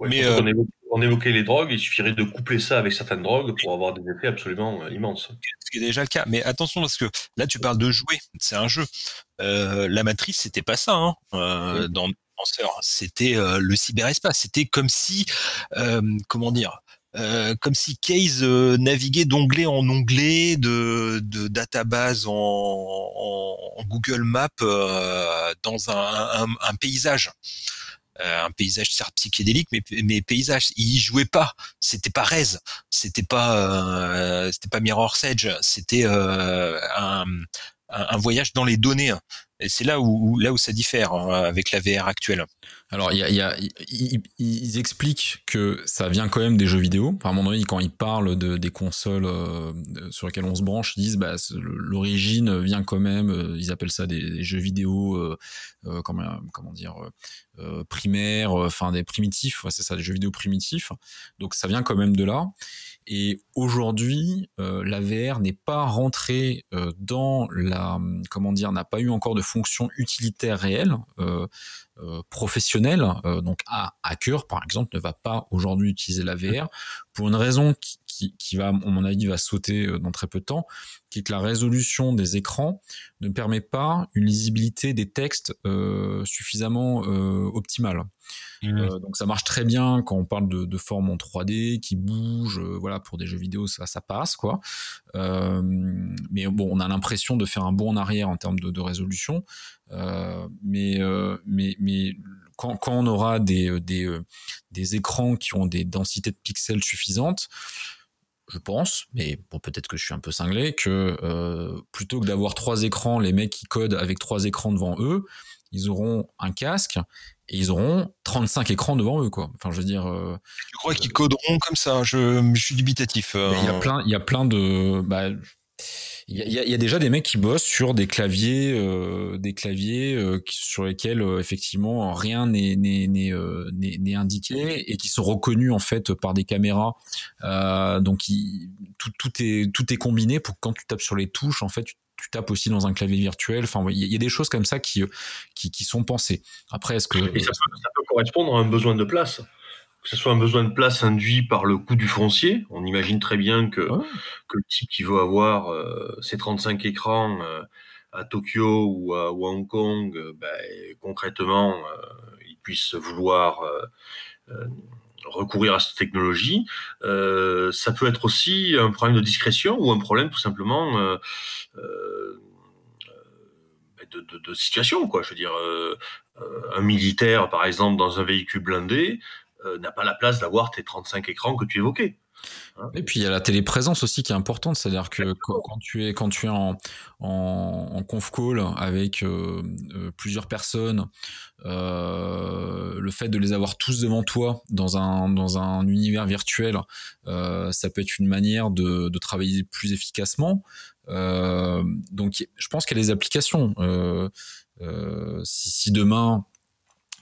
Ouais, Mais on évoquait les drogues, il suffirait de coupler ça avec certaines drogues pour avoir des effets absolument euh, immenses. Ce qui est déjà le cas. Mais attention parce que là tu parles de jouer, c'est un jeu. Euh, la matrice, c'était pas ça. Hein. Euh. Dans c'était euh, le cyberespace. C'était comme si, euh, comment dire, euh, comme si Case euh, naviguait d'onglet en onglet, de, de database en, en, Google Maps euh, dans un, un, un paysage. Euh, un paysage certes psychédélique, mais, mais paysage. Il jouait pas. C'était pas Rez, c'était pas, euh, c'était pas Mirror Edge, c'était un, un, voyage dans les données. Et c'est là où, là où ça diffère hein, avec la VR actuelle. Alors, y ils, expliquent que ça vient quand même des jeux vidéo. À mon avis, quand ils parlent de, des consoles euh, sur lesquelles on se branche, ils disent bah, l'origine vient quand même, euh, ils appellent ça des, jeux vidéo, euh, dire, primaires, enfin des primitifs, c'est ça, des jeux vidéo primitifs. Donc, ça vient quand même de là. Et aujourd'hui, la VR n'est pas rentrée dans la, comment dire, n'a pas eu encore de fonction utilitaire réelle, euh, euh professionnelle. Euh, donc, un hacker, par exemple, ne va pas aujourd'hui utiliser la VR pour une raison qui, qui, qui va, à mon avis, va sauter dans très peu de temps, qui est que la résolution des écrans ne permet pas une lisibilité des textes suffisamment optimale. Mmh. Euh, donc ça marche très bien quand on parle de, de forme en 3D qui bouge, euh, voilà pour des jeux vidéo ça ça passe quoi. Euh, mais bon on a l'impression de faire un bond en arrière en termes de, résolution, mais mais mais quand, quand on aura des des des écrans qui ont des densités de pixels suffisantes je pense, mais peut-être que je suis un peu cinglé, que plutôt que d'avoir trois écrans, les mecs qui codent avec trois écrans devant eux, ils auront un casque et ils auront 35 écrans devant eux quoi. Enfin je veux dire euh, Je crois qu'ils coderont comme ça, je, je suis dubitatif. Euh. Il y a plein il y a plein de bah, il y, a, y, a, déjà des mecs qui bossent sur des claviers, euh, des claviers euh, sur lesquels euh, effectivement rien n'est n'est indiqué et qui sont reconnus en fait par des caméras. donc tout, tout est tout est combiné pour que quand tu tapes sur les touches en fait tu tu tapes aussi dans un clavier virtuel. Enfin, il y, a des choses comme ça qui, qui, qui sont pensées. Après, est-ce que. ça, peut, correspondre à un besoin de place que ce soit un besoin de place induit par le coût du foncier. On imagine très bien que, que le type qui veut avoir euh, ses 35 écrans euh, à Tokyo ou à, Hong Kong, euh, ben, concrètement, il puisse vouloir recourir à cette technologie. Euh, ça peut être aussi un problème de discrétion ou un problème tout simplement euh, euh, de, situation. Quoi. Je veux dire, un militaire, par exemple, dans un véhicule blindé, n'a pas la place d'avoir tes 35 écrans que tu évoquais. Et puis il y a la téléprésence aussi qui est importante, c'est-à-dire que quand, tu es quand tu es en, en, conf call avec euh, euh, plusieurs personnes, euh, le fait de les avoir tous devant toi dans un dans un univers virtuel, ça peut être une manière de, de travailler plus efficacement. donc je pense qu'il y a des applications. Si, si, demain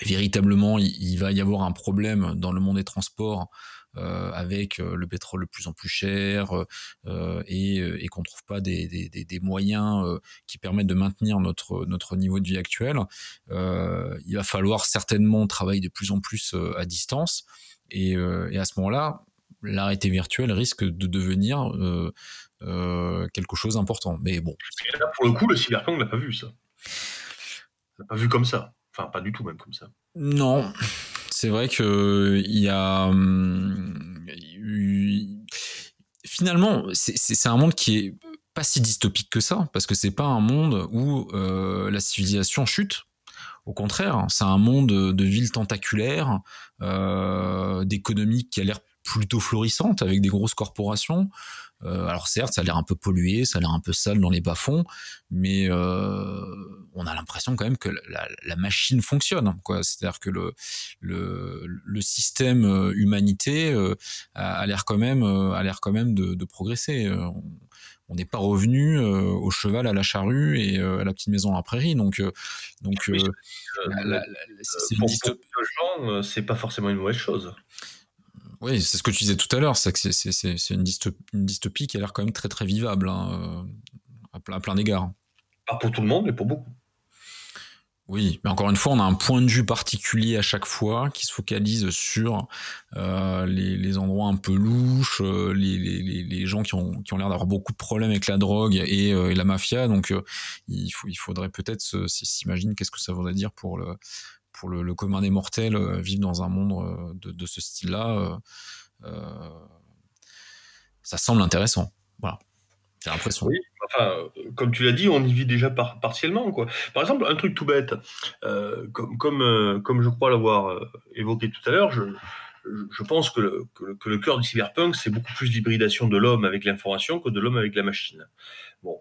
véritablement il, il, va y avoir un problème dans le monde des transports avec euh, le pétrole de plus en plus cher euh, et, et qu'on trouve pas des, des, des moyens qui permettent de maintenir notre, notre niveau de vie actuel, il va falloir certainement travailler de plus en plus à distance. Et, et à ce moment-là, l'arrêté virtuel risque de devenir euh, quelque chose d'important. Mais bon. Là, pour le coup, le cyberpunk l'a pas vu ça. L'a pas vu comme ça. Enfin, pas du tout même comme ça. Non, c'est vrai que il y a hum, finalement c'est un monde qui est pas si dystopique que ça parce que c'est pas un monde où euh, la civilisation chute. Au contraire, c'est un monde de villes tentaculaires, euh, d'économie qui a l'air plutôt florissante avec des grosses corporations. Euh, alors certes, ça a l'air un peu pollué, ça a l'air un peu sale dans les bas-fonds, mais euh, on a l'impression quand même que la, la machine fonctionne. Quoi. C'est-à-dire que le, le, le système euh, humanité euh, a, l'air quand même, euh, a l'air quand même de, de progresser. On n'est pas revenu au cheval, à la charrue et à la petite maison à la prairie. Donc, donc oui, c'est pour, pour gens, c'est pas forcément une mauvaise chose. Oui, c'est ce que tu disais tout à l'heure, c'est que c'est une, dystopie qui a l'air quand même très très vivable hein, euh, à plein, plein d'égards. Pas pour tout le monde, mais pour beaucoup. Oui, mais encore une fois, on a un point de vue particulier à chaque fois qui se focalise sur euh, les, endroits un peu louches, euh, les, gens qui ont, qui ont l'air d'avoir beaucoup de problèmes avec la drogue et, la mafia. Donc, il, faut, il faudrait peut-être s'imaginer qu'est-ce que ça voudrait dire pour le, pour le, commun des mortels euh, vivre dans un monde euh, de, ce style-là, euh, ça semble intéressant. Voilà. J'ai l'impression. Oui, comme tu l'as dit, on y vit déjà partiellement. Quoi. Par exemple, un truc tout bête, comme, comme, comme je crois l'avoir évoqué tout à l'heure, je, je pense que le, que le, cœur du cyberpunk, c'est beaucoup plus l'hybridation de l'homme avec l'information que de l'homme avec la machine. Bon,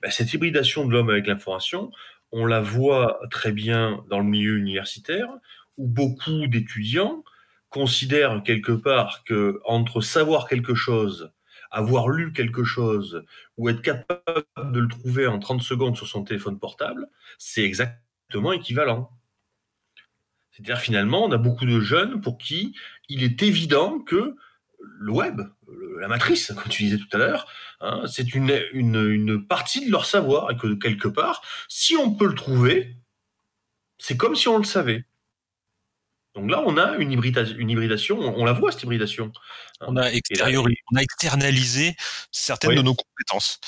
ben, cette hybridation de l'homme avec l'information, on la voit très bien dans le milieu universitaire, où beaucoup d'étudiants considèrent quelque part que entre savoir quelque chose, avoir lu quelque chose, ou être capable de le trouver en 30 secondes sur son téléphone portable, c'est exactement équivalent. C'est-à-dire finalement, on a beaucoup de jeunes pour qui il est évident que le web, la matrice, comme tu disais tout à l'heure, hein, c'est une, une, partie de leur savoir et que quelque part, si on peut le trouver, c'est comme si on le savait. Donc là, on a une, hybridation, on, la voit cette hybridation. On a, on a externalisé certaines de nos compétences.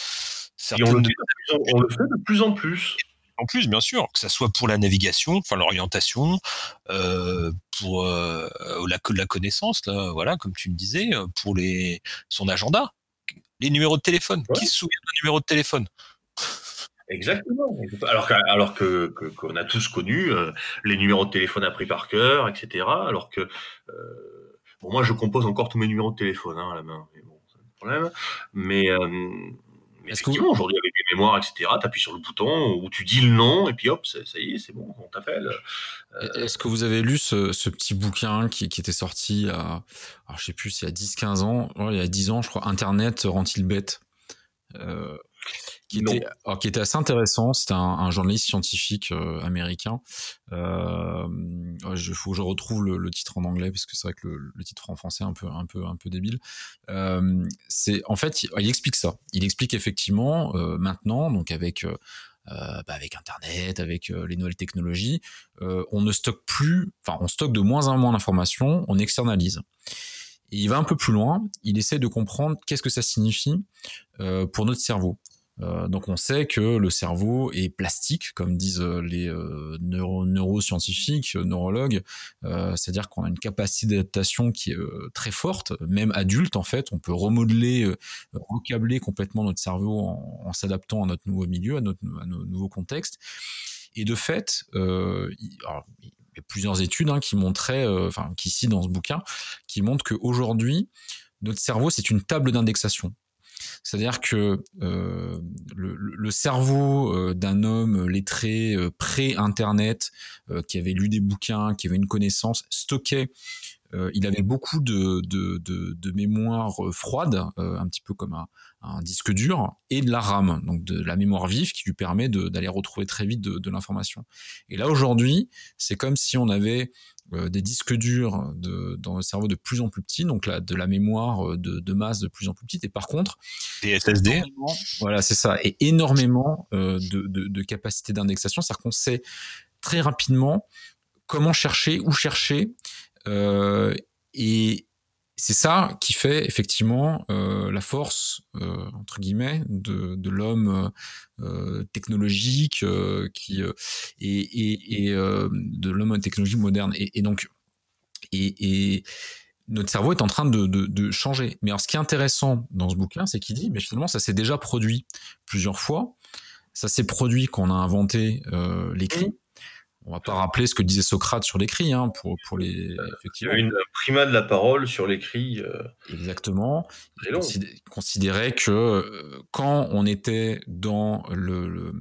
Et on, le fait de plus en plus. En plus, bien sûr, que ce soit pour la navigation, enfin l'orientation, euh, pour euh, la, la connaissance, là, voilà, comme tu me disais, pour les, son agenda, les numéros de téléphone. Qui se souvient d'un numéro de téléphone? Exactement. Alors que, alors que qu'on a tous connu euh, les numéros de téléphone appris par cœur, etc. Alors que euh, bon, moi je compose encore tous mes numéros de téléphone hein, à la main. Mais bon, c'est un problème. Mais, euh, effectivement, aujourd'hui avec les mémoires, etc. Tu appuies sur le bouton où tu dis le nom et puis hop, ça y est, c'est bon, on t'appelle. Est-ce que vous avez lu ce, ce petit bouquin qui, qui, était sorti à, alors je sais plus, il y a 10-15 ans, il y a 10 ans, je crois, Internet rend-il bête? Qui était, qui était assez intéressant. C'était un, journaliste scientifique euh, américain. Euh, je faut que je retrouve le, titre en anglais parce que c'est vrai que le, titre en français est un peu, un peu, un peu débile. Euh, c'est en fait, il, explique ça. Il explique effectivement euh, maintenant, donc avec bah avec Internet, avec les nouvelles technologies, on ne stocke plus, enfin, on stocke de moins en moins d'informations, on externalise. Il va un peu plus loin, il essaie de comprendre qu'est-ce que ça signifie euh, pour notre cerveau. Euh, donc on sait que le cerveau est plastique, comme disent euh, les neuroscientifiques, neurologues, c'est-à-dire qu'on a une capacité d'adaptation qui est très forte, même adulte en fait, on peut remodeler, recabler complètement notre cerveau en, s'adaptant à notre nouveau milieu, à, notre, nos nouveaux contextes. Et de fait, plusieurs études hein, qui montraient, euh, enfin, qui ici dans ce bouquin, qui montrent qu'aujourd'hui, notre cerveau, c'est une table d'indexation. C'est-à-dire que euh, le, cerveau euh, d'un homme lettré, pré-internet, qui avait lu des bouquins, qui avait une connaissance, stockait il avait beaucoup de, de, de, mémoire froide, un petit peu comme un, un, disque dur, et de la RAM, donc de la mémoire vive qui lui permet d'aller retrouver très vite de, l'information. Et là aujourd'hui, c'est comme si on avait des disques durs dans le cerveau de plus en plus petits, donc de la mémoire de, masse de plus en plus petite, et par contre, des SSD. Voilà, c'est ça, et énormément de, de capacité d'indexation, c'est-à-dire qu'on sait très rapidement comment chercher, où chercher, euh, et c'est ça qui fait effectivement euh, la force euh, entre guillemets de, de l'homme euh, technologique euh, qui euh, et, et, et de l'homme technologique moderne et, et donc et, notre cerveau est en train de, de, de, changer. Mais alors, ce qui est intéressant dans ce bouquin, c'est qu'il dit, mais finalement, ça s'est déjà produit plusieurs fois. Ça s'est produit quand on a inventé l'écrit. On va pas rappeler ce que disait Socrate sur l'écrit, hein, pour, pour les. Effectivement. Une primat de la parole sur l'écrit. Euh, Exactement. Il considérait que euh, quand on était dans le,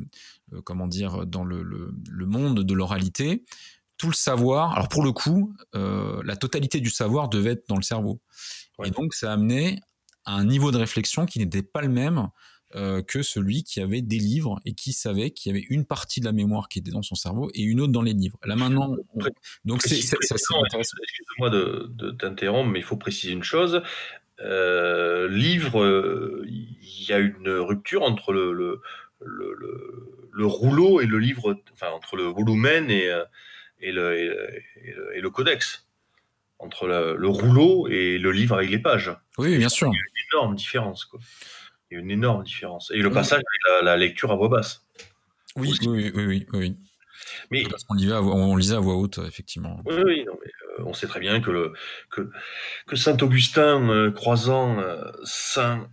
euh, comment dire, dans le, le, monde de l'oralité, tout le savoir, alors pour le coup, la totalité du savoir devait être dans le cerveau. Et donc, ça amenait à un niveau de réflexion qui n'était pas le même euh, que celui qui avait des livres et qui savait qu'il y avait une partie de la mémoire qui était dans son cerveau et une autre dans les livres. Là maintenant, donc c'est intéressant. Excuse-moi de, t'interrompre, mais il faut préciser une chose. Euh, livre, euh, il y a une rupture entre le, le, le, rouleau et le livre, enfin entre le volumen et, et, le, et, le, codex entre le, rouleau et le livre avec les pages. Oui, bien sûr. Il y a une énorme différence. Quoi. Il y a une énorme différence. Et le passage avec la, lecture à voix basse. Oui, oui, oui, oui, Mais parce qu'on lisait, on lisait à voix haute, effectivement. Oui, oui non, mais, euh, on sait très bien que, le, que, que Saint Augustin euh, croisant euh, Saint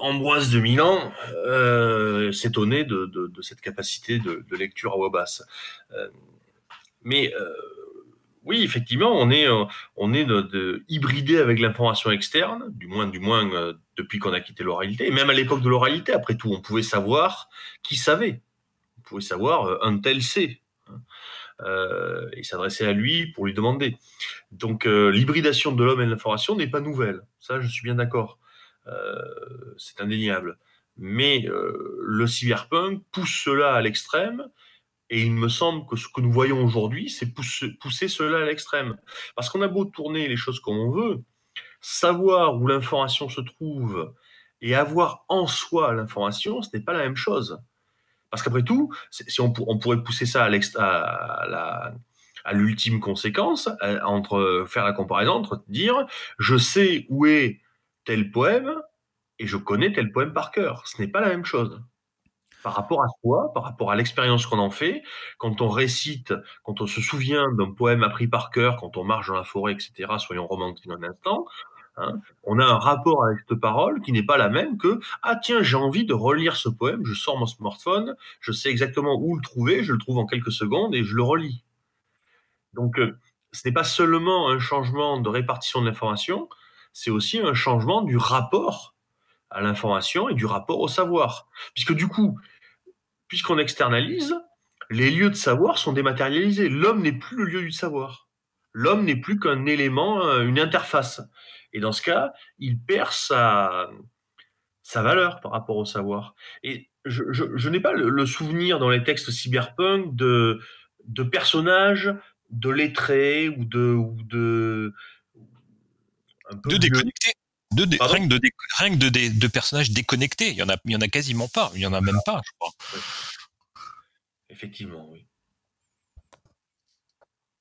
Ambroise de Milan s'étonnait de, de, de, cette capacité de, de, lecture à voix basse. mais oui, effectivement, on est, euh, on est hybridé avec l'information externe, du moins, du moins euh, depuis qu'on a quitté l'oralité. Et même à l'époque de l'oralité, après tout, on pouvait savoir qui savait. On pouvait savoir euh, un tel sait. Hein. et s'adresser à lui pour lui demander. Donc l'hybridation de l'homme et de l'information n'est pas nouvelle. Ça, je suis bien d'accord. c'est indéniable. Mais le cyberpunk pousse cela à l'extrême et il me semble que ce que nous voyons aujourd'hui, c'est pousser, cela à l'extrême. Parce qu'on a beau tourner les choses comme on veut, savoir où l'information se trouve et avoir en soi l'information, ce n'est pas la même chose. Parce qu'après tout, si on, pourrait pousser ça à, à l'ultime conséquence, entre faire la comparaison entre dire je sais où est tel poème et je connais tel poème par cœur. Ce n'est pas la même chose. Par rapport à soi, par rapport à l'expérience qu'on en fait, quand on récite, quand on se souvient d'un poème appris par cœur, quand on marche dans la forêt, etc., soyons romantiques un instant, hein, on a un rapport avec cette parole qui n'est pas la même que ah tiens j'ai envie de relire ce poème, je sors mon smartphone, je sais exactement où le trouver, je le trouve en quelques secondes et je le relis. Donc euh, ce n'est pas seulement un changement de répartition de l'information, c'est aussi un changement du rapport à l'information et du rapport au savoir. Puisque du coup, puisqu'on externalise, les lieux de savoir sont dématérialisés. L'homme n'est plus le lieu du savoir. L'homme n'est plus qu'un élément, euh, une interface. Et dans ce cas, il perd sa, sa valeur par rapport au savoir. Et je, n'ai pas le, souvenir dans les textes cyberpunk de, de personnages de lettrés ou de, ou de, de déconnecter. De, rien de, de, de, personnages déconnectés. Il y en a, il y en a quasiment pas. Il y en a même pas, je crois. Effectivement, oui.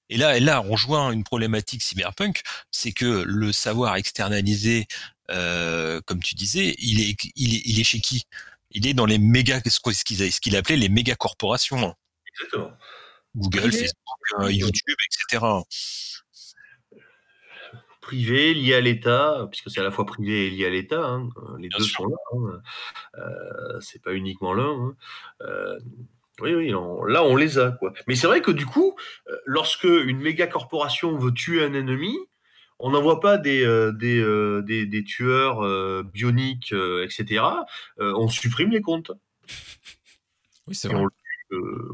Et là, et là, on rejoint une problématique cyberpunk, c'est que le savoir externalisé, euh, comme tu disais, il est, il est, il est chez qui? Il est dans les méga, ce qu'il appelait les méga corporations. Exactement. Google, Facebook, euh, YouTube, etc privé lié à l'État, puisque c'est à la fois privé et lié à l'État, hein, euh, les deux sont là, hein, euh, c'est pas uniquement l'un. Hein, euh, oui, oui, là on les a. Quoi. Mais c'est vrai que du coup, lorsque une méga corporation veut tuer un ennemi, on n'envoie pas des, des, des, tueurs bioniques, etc. on supprime les comptes. Oui, c'est vrai.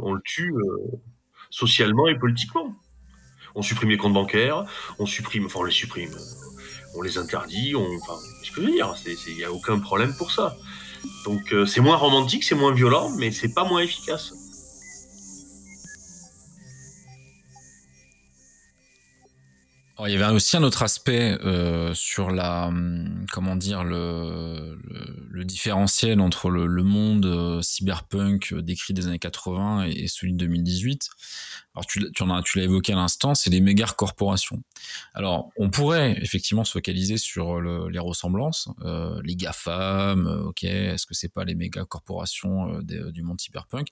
on le tue socialement et politiquement on supprime les comptes bancaires, on supprime, enfin on les supprime, on les interdit, on, enfin, je veux dire, il n'y a aucun problème pour ça. Donc euh, c'est moins romantique, c'est moins violent, mais c'est pas moins efficace. il y avait aussi un autre aspect euh, sur la, hum, comment dire, le, différentiel entre le, monde euh, cyberpunk décrit des années 80 et, et celui de 2018 alors tu, tu, l'as évoqué à l'instant, c'est les méga corporations. Alors on pourrait effectivement se focaliser sur le, les ressemblances, euh, les GAFAM, euh, ok, est-ce que c'est pas les méga corporations euh, du monde cyberpunk?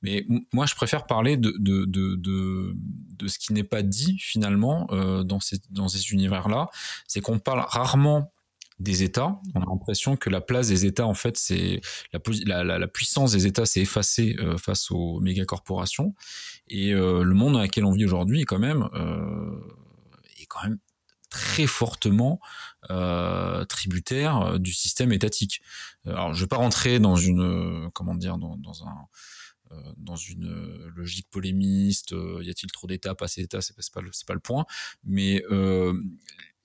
Mais moi je préfère parler de, de, de, de, ce qui n'est pas dit finalement dans ces, dans ces univers-là, c'est qu'on parle rarement des États. On a l'impression que la place des États, en fait, c'est la, la, puissance des États s'est effacée face aux méga corporations. Et euh, le monde dans lequel on vit aujourd'hui est quand même euh, est quand même très fortement euh, tributaire du système étatique. Alors, je vais pas rentrer dans une comment dire dans, un dans une logique polémiste, y a-t-il trop d'États, pas assez d'États, c'est pas, pas, pas, le point, mais euh,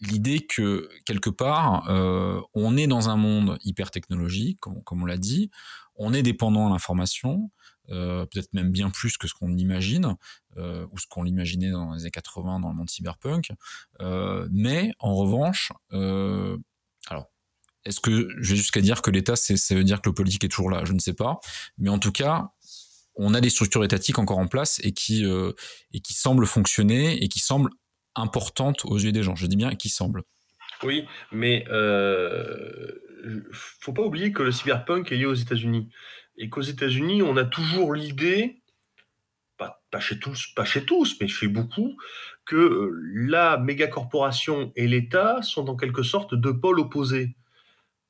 l'idée que quelque part, euh, on est dans un monde hyper technologique, comme, on l'a dit, on est dépendant à l'information, euh, peut-être même bien plus que ce qu'on imagine, euh, ou ce qu'on l'imaginait dans les années 80 dans le monde cyberpunk. mais en revanche, alors, est-ce que je vais jusqu'à dire que l'État, ça veut dire que le politique est toujours là? Je ne sais pas. Mais en tout cas, on a des structures étatiques encore en place et qui, et qui semblent fonctionner et qui semblent importante aux yeux des gens. Je dis bien qui semble. Oui, mais euh, faut pas oublier que le cyberpunk est lié aux États-Unis et qu'aux États-Unis, on a toujours l'idée, pas, chez tous, pas chez tous, mais chez beaucoup, que euh, la méga corporation et l'État sont en quelque sorte deux pôles opposés.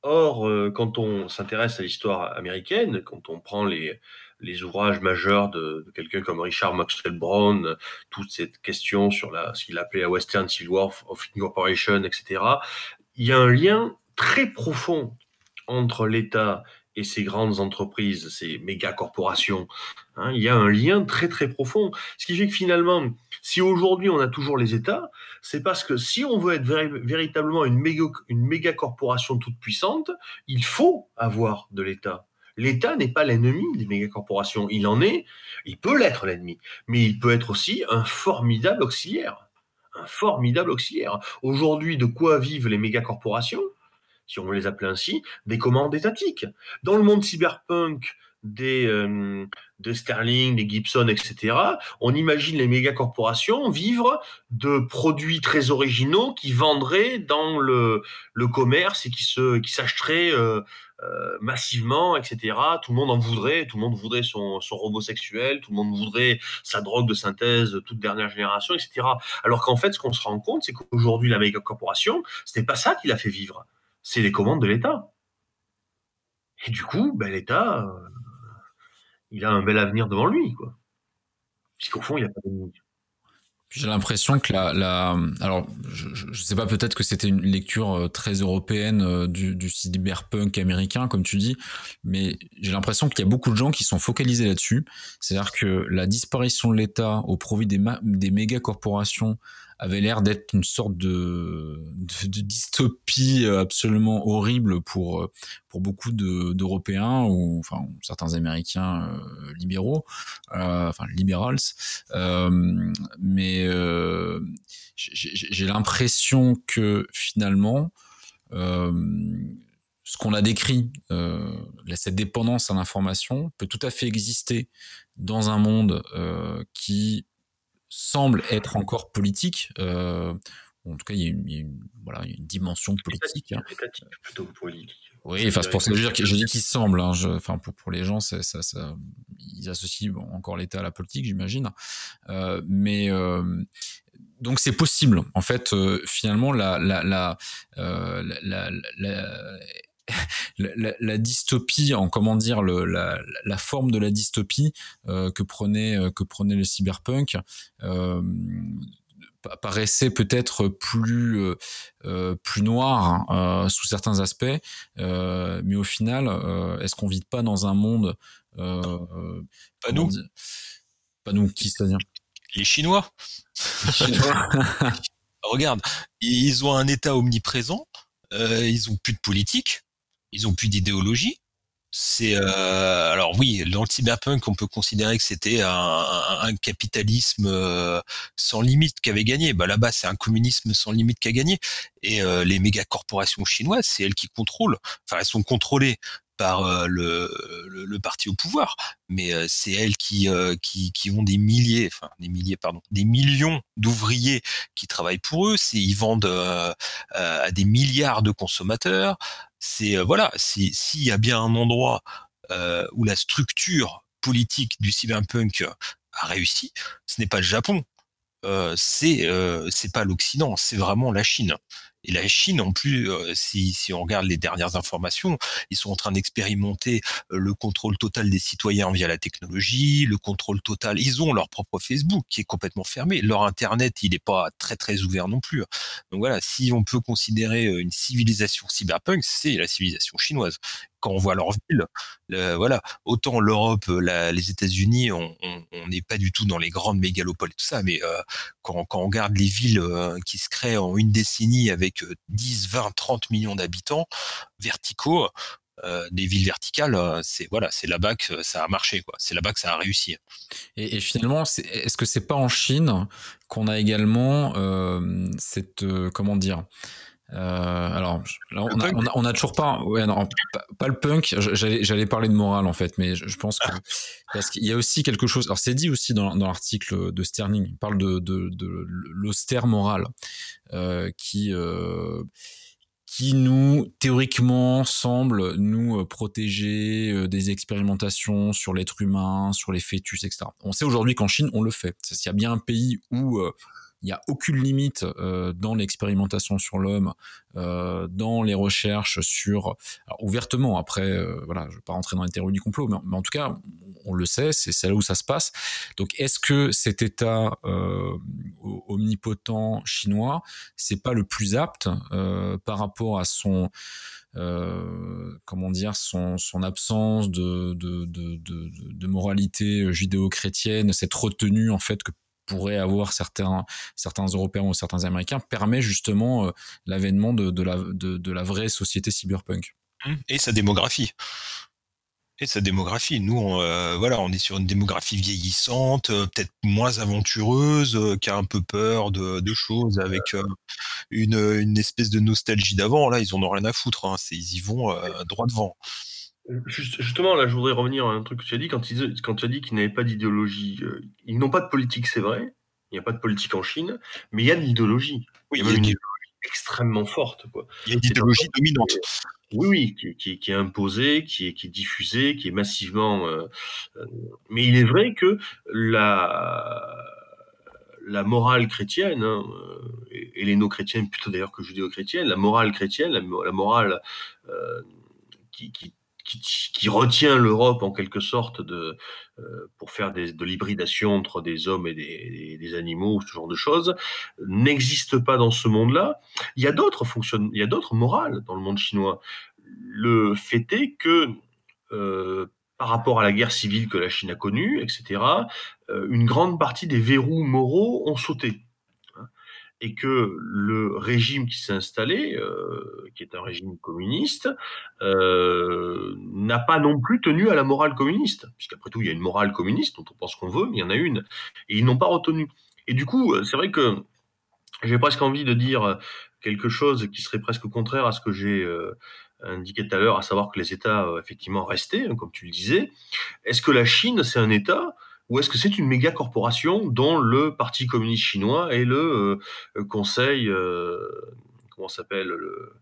Or, euh, quand on s'intéresse à l'histoire américaine, quand on prend les, les ouvrages majeurs de, quelqu'un comme Richard Maxwell Brown, toute cette question sur la, ce qu'il appelait la Western Civil War of Incorporation, etc. Il y a un lien très profond entre l'État et ces grandes entreprises, ces méga corporations. Hein, il y a un lien très très profond. Ce qui fait que finalement, si aujourd'hui on a toujours les États, c'est parce que si on veut être véritablement une une méga corporation toute puissante, il faut avoir de l'État. L'État n'est pas l'ennemi des mégacorporations. Il en est, il peut l'être l'ennemi, mais il peut être aussi un formidable auxiliaire. Un formidable auxiliaire. Aujourd'hui, de quoi vivent les mégacorporations si on les appeler ainsi, des commandes étatiques. Dans le monde cyberpunk, euh, des Sterling, des Gibson, etc., on imagine les méga corporations vivre de produits très originaux qui vendraient dans le, commerce et qui s'achèteraient euh, euh, massivement, etc. Tout le monde en voudrait, tout le monde voudrait son, robot sexuel, tout le monde voudrait sa drogue de synthèse toute dernière génération, etc. Alors qu'en fait, ce qu'on se rend compte, c'est qu'aujourd'hui, la méga corporation, c'était pas ça qui l'a fait vivre, c'est les commandes de l'État. Et du coup, ben, l'État, euh, il a un bel avenir devant lui, quoi. Puisqu'au fond, il n'y a pas j'ai l'impression que la, la, alors je, je sais pas peut-être que c'était une lecture euh, très européenne euh, du, du cyberpunk américain comme tu dis, mais j'ai l'impression qu'il y a beaucoup de gens qui sont focalisés là-dessus. C'est-à-dire que la disparition de l'État au profit des, des méga corporations avait l'air d'être une sorte de, dystopie absolument horrible pour pour beaucoup d'Européens ou enfin certains Américains euh, libéraux, euh, enfin liberals, euh, mais euh, j'ai l'impression que finalement ce qu'on a décrit, euh, cette dépendance à l'information, peut tout à fait exister dans un monde euh, qui semble être encore politique. Euh, en tout cas, il y a une, voilà, une dimension politique. Hein. plutôt politique. Oui, enfin, c'est pour ça que je, dis qu'il semble. Hein, enfin, pour, pour les gens, ça, ça, ils associent encore l'État à la politique, j'imagine. Euh, mais euh, donc c'est possible. En fait, euh, finalement, la, la, la, la, la la, la, dystopie, en comment dire, le, la, la, forme de la dystopie euh, que prenait euh, que prenait le cyberpunk euh, paraissait peut-être plus euh, euh plus noir hein, sous certains aspects, mais au final, est-ce qu'on vit pas dans un monde pas nous, pas nous, qui c'est-à-dire? Les Chinois. Les Chinois. [laughs] Regarde, ils ont un État omniprésent, ils ont plus de politique, ils ont plus d'idéologie. C'est euh, alors oui, dans le cyberpunk, on peut considérer que c'était un, un, capitalisme euh, sans limite qui avait gagné. Bah là-bas, c'est un communisme sans limite qui a gagné. Et euh, les méga corporations chinoises, c'est elles qui contrôlent. Enfin, elles sont contrôlées par euh, le, le, parti au pouvoir, mais euh, c'est elles qui, euh, qui, qui ont des milliers, enfin des milliers, pardon, des millions d'ouvriers qui travaillent pour eux. C'est ils vendent à des milliards de consommateurs. C'est voilà, s'il y a bien un endroit où la structure politique du cyberpunk a réussi, ce n'est pas le Japon, euh, c'est euh, c'est pas l'Occident, c'est vraiment la Chine. Et la Chine, en plus, euh, si, on regarde les dernières informations, ils sont en train d'expérimenter le contrôle total des citoyens via la technologie, le contrôle total. Ils ont leur propre Facebook qui est complètement fermé. Leur Internet, il n'est pas très très ouvert non plus. Donc voilà, si on peut considérer une civilisation cyberpunk, c'est la civilisation chinoise quand on voit leur ville, voilà, autant l'Europe, les États-Unis, on n'est pas du tout dans les grandes mégalopoles et tout ça, mais euh, quand, on regarde les villes euh, qui se créent en une décennie avec 10, 20, 30 millions d'habitants verticaux, euh, des villes verticales, c'est voilà, c'est là-bas que ça a marché, quoi. C'est là-bas que ça a réussi. Et, et finalement, est-ce que c'est pas en Chine qu'on a également cette comment dire euh, alors, là, on, a, on, a, toujours pas, ouais, non, pas, le punk. J'allais, parler de morale en fait, mais je, pense que parce qu'il y a aussi quelque chose. Alors, c'est dit aussi dans, dans l'article de Sterling. Il parle de, de, de l'austère morale euh, qui euh, qui nous théoriquement semble nous protéger des expérimentations sur l'être humain, sur les fœtus, etc. On sait aujourd'hui qu'en Chine on le fait. S'il y a bien un pays où il n'y a aucune limite euh, dans l'expérimentation sur l'homme, euh, dans les recherches sur alors, ouvertement. Après, euh, voilà, je ne vais pas rentrer dans les théories du complot, mais, en tout cas, on le sait, c'est là où ça se passe. Donc, est-ce que cet État omnipotent chinois, c'est pas le plus apte par rapport à son comment dire, son, absence de, de moralité judéo-chrétienne, cette retenue en fait que pourraient avoir certains, certains Européens ou certains Américains permet justement euh, l'avènement de, la, de, la vraie société cyberpunk. Mmh. Et sa démographie et sa démographie. Nous, on, euh, voilà, on est sur une démographie vieillissante, euh, peut-être moins aventureuse, qui a un peu peur de, de choses, avec une, une, espèce de nostalgie d'avant. Là, ils en ont rien à foutre. Hein. ils y vont droit devant. Justement, là, je voudrais revenir à un truc que tu as dit quand, quand tu as dit qu'ils n'avaient pas d'idéologie. ils n'ont pas de politique, c'est vrai. Il n'y a pas de politique en Chine, mais il y a de l'idéologie. Oui, il y a une idéologie extrêmement forte. Quoi. Il y a une idéologie dominante. Oui, oui, qui, qui, qui, est imposée, qui est, qui est diffusée, qui est massivement. Euh, euh, mais il est vrai que la, la morale chrétienne, hein, et, les no-chrétiennes plutôt d'ailleurs que judéo-chrétienne, la morale chrétienne, la, la morale euh, qui, qui, retient l'Europe en quelque sorte de, euh, pour faire des, de l'hybridation entre des hommes et des, animaux, ce genre de choses, n'existe pas dans ce monde-là. Il y a d'autres fonctionnements, il y a d'autres morales dans le monde chinois. Le fait est que euh, par rapport à la guerre civile que la Chine a connue, etc., euh, une grande partie des verrous moraux ont sauté et que le régime qui s'est installé, euh, qui est un régime communiste, euh, n'a pas non plus tenu à la morale communiste, puisqu'après tout, il y a une morale communiste dont on pense qu'on veut, mais il y en a une, et ils n'ont pas retenu. Et du coup, c'est vrai que j'ai presque envie de dire quelque chose qui serait presque contraire à ce que j'ai euh, indiqué tout à l'heure, à savoir que les États, euh, effectivement, restaient, hein, comme tu le disais. Est-ce que la Chine, c'est un État ou est-ce que c'est une méga corporation dont le Parti communiste chinois et le euh, Conseil, euh, comment s'appelle le,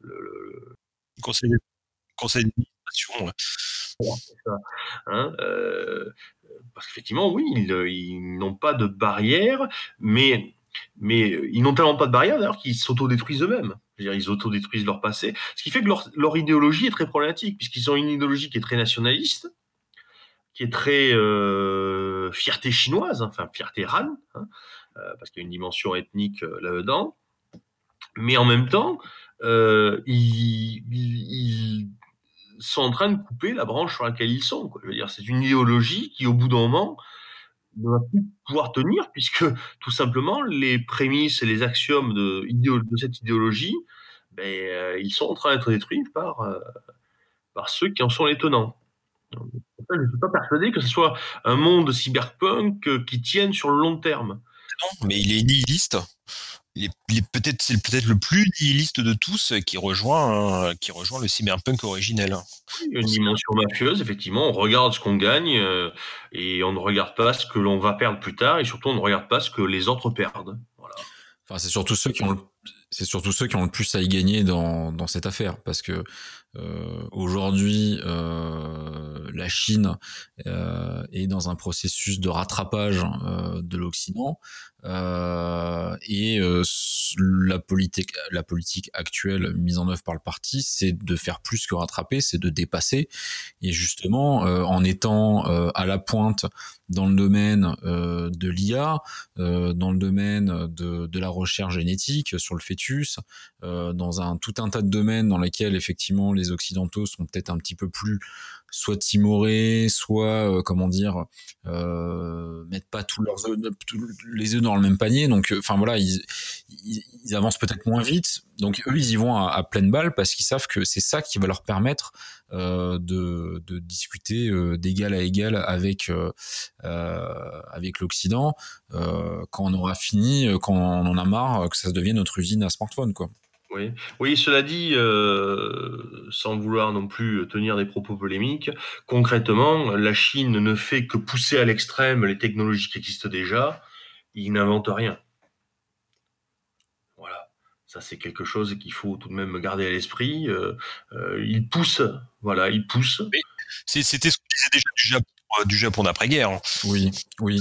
le, Conseil, conseil d'administration. Hein, euh, parce qu'effectivement, oui, ils, n'ont pas de barrière, mais, mais ils n'ont tellement pas de barrière d'ailleurs qu'ils s'autodétruisent eux-mêmes. Ils autodétruisent leur passé, ce qui fait que leur, leur idéologie est très problématique, puisqu'ils ont une idéologie qui est très nationaliste, qui est très euh, fierté chinoise, hein, enfin fierté Han, hein, euh, parce qu'il y a une dimension ethnique euh, là-dedans. Mais en même temps, ils, sont en train de couper la branche sur laquelle ils sont. C'est une idéologie qui, au bout d'un moment, ne va plus pouvoir tenir, puisque tout simplement les prémices et les axiomes de, de cette idéologie, ben, ils sont en train d'être détruits par, par ceux qui en sont les tenants je ne suis pas persuadé que ce soit un monde cyberpunk euh, qui tienne sur le long terme. Non, mais il est nihiliste. Il est, peut-être c'est peut-être le plus nihiliste de tous qui rejoint qui rejoint le cyberpunk originel. Il y a une dimension mafieuse, effectivement. On regarde ce qu'on gagne euh, et on ne regarde pas ce que l'on va perdre plus tard et surtout on ne regarde pas ce que les autres perdent. Voilà. Enfin, c'est surtout ceux qui ont le c'est surtout ceux qui ont le plus à y gagner dans, dans cette affaire, parce que euh, aujourd'hui, euh, la Chine euh, est dans un processus de rattrapage euh, de l'Occident, euh, et euh, la politique, la politique actuelle mise en œuvre par le parti, c'est de faire plus que rattraper, c'est de dépasser. Et justement, en étant à la pointe dans le domaine de l'IA, dans le domaine de, de, la recherche génétique sur le fœtus, dans un tout un tas de domaines dans lesquels effectivement les occidentaux sont peut-être un petit peu plus soit timorés, soit euh, comment dire, euh, mettent pas tous leurs œufs, les œufs dans le même panier. Donc, euh, enfin voilà, ils, avancent peut-être moins vite. Donc eux, ils y vont à, pleine balle parce qu'ils savent que c'est ça qui va leur permettre de, discuter d'égal à égal avec avec l'Occident quand on aura fini, quand on en a marre, que ça devienne notre usine à smartphone, quoi. Oui. oui, cela dit, euh, sans vouloir non plus tenir des propos polémiques, concrètement, la Chine ne fait que pousser à l'extrême les technologies qui existent déjà, il n'invente rien. Voilà, ça c'est quelque chose qu'il faut tout de même garder à l'esprit. Euh, euh, il pousse, voilà, il pousse. C'était ce qu'on disait déjà du Japon, du Japon d'après-guerre. Hein. Oui, oui.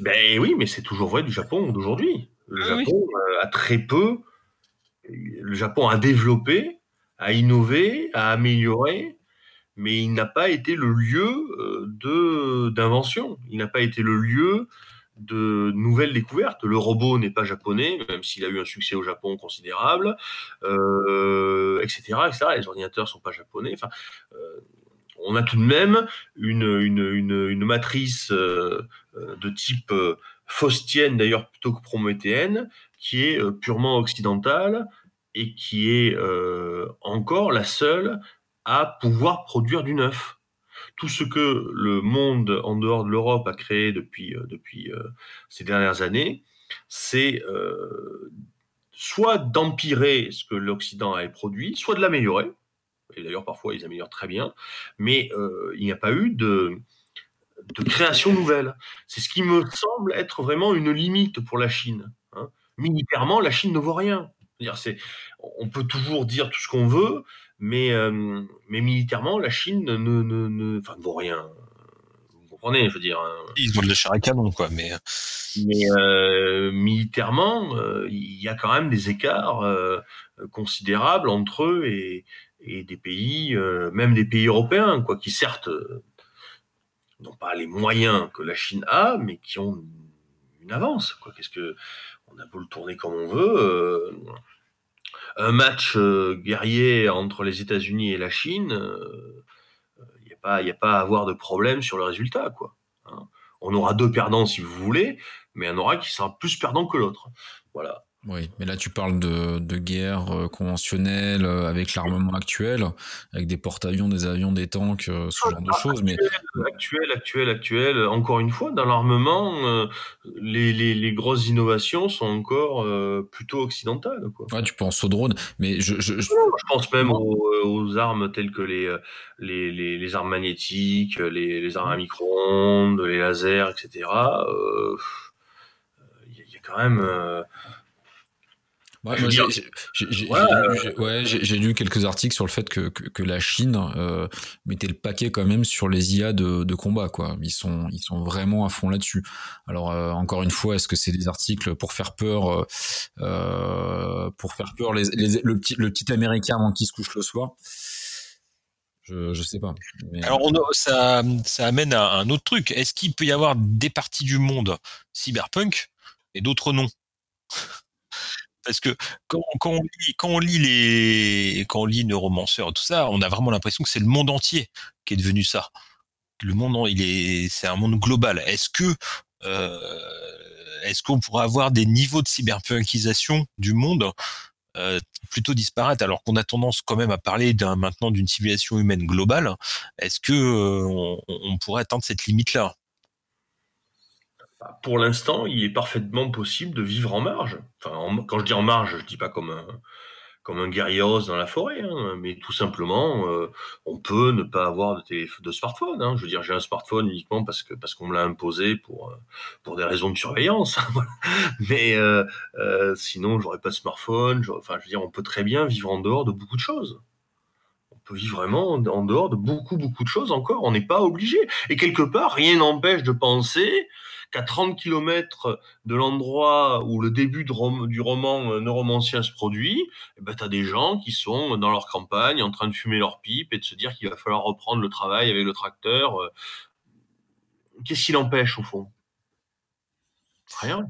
ben oui, mais c'est toujours vrai du Japon d'aujourd'hui. Le ah Japon a très peu le Japon a développé, a innové, a amélioré, mais il n'a pas été le lieu euh, d'invention. Il n'a pas été le lieu de nouvelles découvertes. Le robot n'est pas japonais, même s'il a eu un succès au Japon considérable, euh, etc.. Les ordinateurs sont pas japonais. Euh, on a tout de même une, matrice de type faustienne, d'ailleurs plutôt que prométhéenne, qui est euh, purement occidentale et qui est euh, encore la seule à pouvoir produire du neuf. Tout ce que le monde en dehors de l'Europe a créé depuis, euh, depuis ces dernières années, c'est soit d'empirer ce que l'Occident avait produit, soit de l'améliorer. et d'ailleurs parfois ils améliorent très bien, mais il n'y a pas eu de, de création nouvelle. C'est ce qui me semble être vraiment une limite pour la Chine. Hein. Militairement, la Chine ne vaut rien. C'est, on peut toujours dire tout ce qu'on veut, mais, mais militairement, la Chine ne, ne, ne, ne vaut rien je veux dire. Hein. Ils ont le char à canon, quoi, mais. Mais euh, militairement, euh, il y a quand même des écarts euh, considérables entre eux et, des pays, même des pays européens, quoi, qui certes n'ont pas les moyens que la Chine a, mais qui ont une avance. Quoi. Qu'est-ce que on a beau le tourner comme on veut. un match guerrier entre les États-Unis et la Chine il n'y a pas à avoir de problème sur le résultat. Quoi. Hein. On aura deux perdants si vous voulez, mais il y en aura qui sera plus perdant que l'autre. Voilà. Oui, mais là tu parles de, de guerre euh, conventionnelle euh, avec l'armement actuel, avec des porte-avions, des avions, des tanks, euh, ce genre de ah, choses. Mais actuel, actuel, actuel. Encore une fois, dans l'armement, les, les, les, grosses innovations sont encore plutôt occidentales. Quoi. Ouais, tu penses aux drones, mais je, je, je... pense même aux, aux, armes telles que les, les, les, les armes magnétiques, les, les armes à micro-ondes, les lasers, etc. Il y, y, a quand même Ouais, j'ai lu, quelques articles sur le fait que, que, la Chine euh, mettait le paquet quand même sur les IA de, de, combat. Quoi. Ils, sont, ils sont vraiment à fond là-dessus. Alors, euh, encore une fois, est-ce que c'est des articles pour faire peur, euh, pour faire peur les, les, le, petit, le petit Américain avant qu'il se couche le soir? Je, je sais pas. Alors on ça, ça amène à un autre truc. Est-ce qu'il peut y avoir des parties du monde cyberpunk et d'autres non? Parce que quand, on lit, les, quand on lit Neuromancer et tout ça, on a vraiment l'impression que c'est le monde entier qui est devenu ça. Le monde, il est, c'est un monde global. Est-ce que, euh, est-ce qu'on pourrait avoir des niveaux de cyberpunkisation du monde euh, plutôt disparates, alors qu'on a tendance quand même à parler maintenant d'une civilisation humaine globale? Est-ce que euh, on, pourrait atteindre cette limite-là? Pour l'instant, il est parfaitement possible de vivre en marge. Enfin, quand je dis en marge, je dis pas comme un, comme un dans la forêt, hein, mais tout simplement, euh, on peut ne pas avoir de, de smartphone. Hein. Je veux dire, j'ai un smartphone uniquement parce que parce qu'on me l'a imposé pour euh, pour des raisons de surveillance. [laughs] mais euh, euh, sinon, j'aurais pas de smartphone. Enfin, je veux dire, on peut très bien vivre en dehors de beaucoup de choses. Peut vivre vraiment en dehors de beaucoup beaucoup de choses encore. On n'est pas obligé. Et quelque part, rien n'empêche de penser qu'à 30 km de l'endroit où le début du roman euh, Neuromancien se produit, eh ben, tu as des gens qui sont dans leur campagne en train de fumer leur pipe et de se dire qu'il va falloir reprendre le travail avec le tracteur. Euh. Qu'est-ce qui l'empêche au fond? Rien.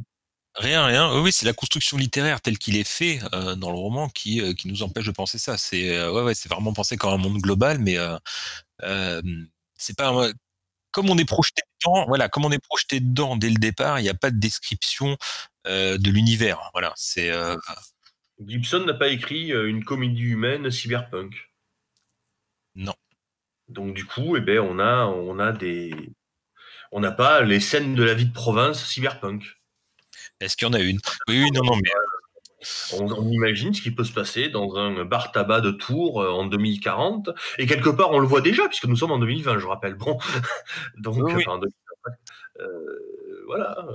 Rien, rien. Oui, c'est la construction littéraire telle qu'il est fait euh, dans le roman qui, qui nous empêche de penser ça. C'est ouais, ouais, c'est vraiment pensé comme un monde global, mais c'est pas comme on est projeté dedans, voilà, comme on est projeté dedans dès le départ, il n'y a pas de description euh, de l'univers. Voilà, c'est. Euh, Gibson n'a pas écrit euh, une comédie humaine cyberpunk. Non. Donc du coup, eh ben, on a, on a des, on n'a pas les scènes de la vie de province cyberpunk. Est-ce qu'il y en a une? Oui, oui, non, non, mais on, imagine ce qui peut se passer dans un bar tabac de Tours euh, en 2040. Et quelque part, on le voit déjà, puisque nous sommes en 2020, je rappelle. Bon, [laughs] donc, euh, voilà,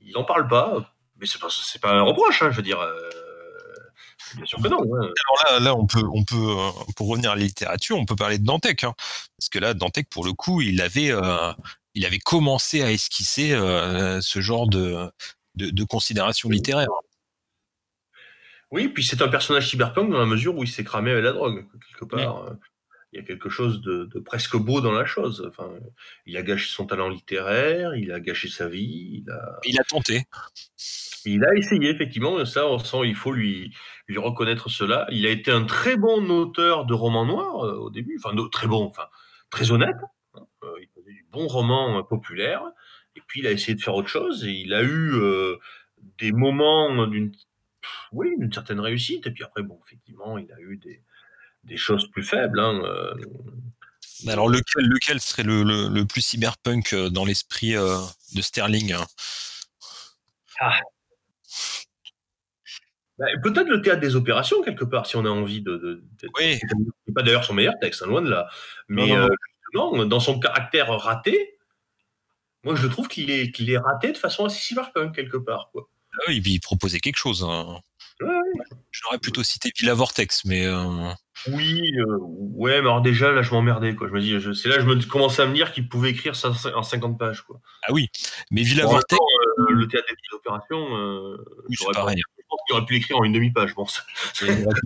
ils n'en parlent pas, mais c'est pas, pas un reproche, hein, je veux dire. Euh, bien sûr que non. Hein. Alors là, là, on peut, on peut, pour revenir à la littérature, on peut parler de Dantec, hein. parce que là, Dantec, pour le coup, il avait, il avait commencé à esquisser ce genre de, de, de considération littéraire. Oui, puis c'est un personnage cyberpunk dans la mesure où il s'est cramé avec la drogue, quelque part. Euh, il y a quelque chose de, presque beau dans la chose. Enfin, il a gâché son talent littéraire, il a gâché sa vie. Il a, il a tenté. Il a essayé, effectivement, ça, on sent, il faut lui, lui reconnaître cela. Il a été un très bon auteur de romans noirs euh, au début, enfin, très bon, enfin, très honnête. Hein. Euh, il faisait du bon roman populaire, et puis il a essayé de faire autre chose, et il a eu des moments d'une oui, une certaine réussite. Et puis après, bon, effectivement, il a eu des, choses plus faibles. Hein, euh. Alors, lequel, lequel serait le, plus cyberpunk euh, dans l'esprit euh, de Sterling hein? Ah. Bah, peut-être le théâtre des opérations, quelque part, si on a envie de. oui. C'est pas d'ailleurs son meilleur texte, hein, loin de là. Mais non, dans son caractère raté, moi je trouve qu'il est, qu'il est raté de façon assez cyberpunk, quelque part. Quoi. Ah oui, il proposait quelque chose. Hein. J'aurais plutôt cité Villa Vortex, mais. Euh, oui, euh, ouais, mais alors déjà, là, je m'emmerdais, quoi. Je me dis, c'est là, je me commençais à me dire qu'il pouvait écrire ça en 50 pages, quoi. Ah oui, mais Villa Vortex. Euh, le théâtre des opérations, oui, je pareil. je pense qu'il aurait pu l'écrire en une demi-page, bon. un,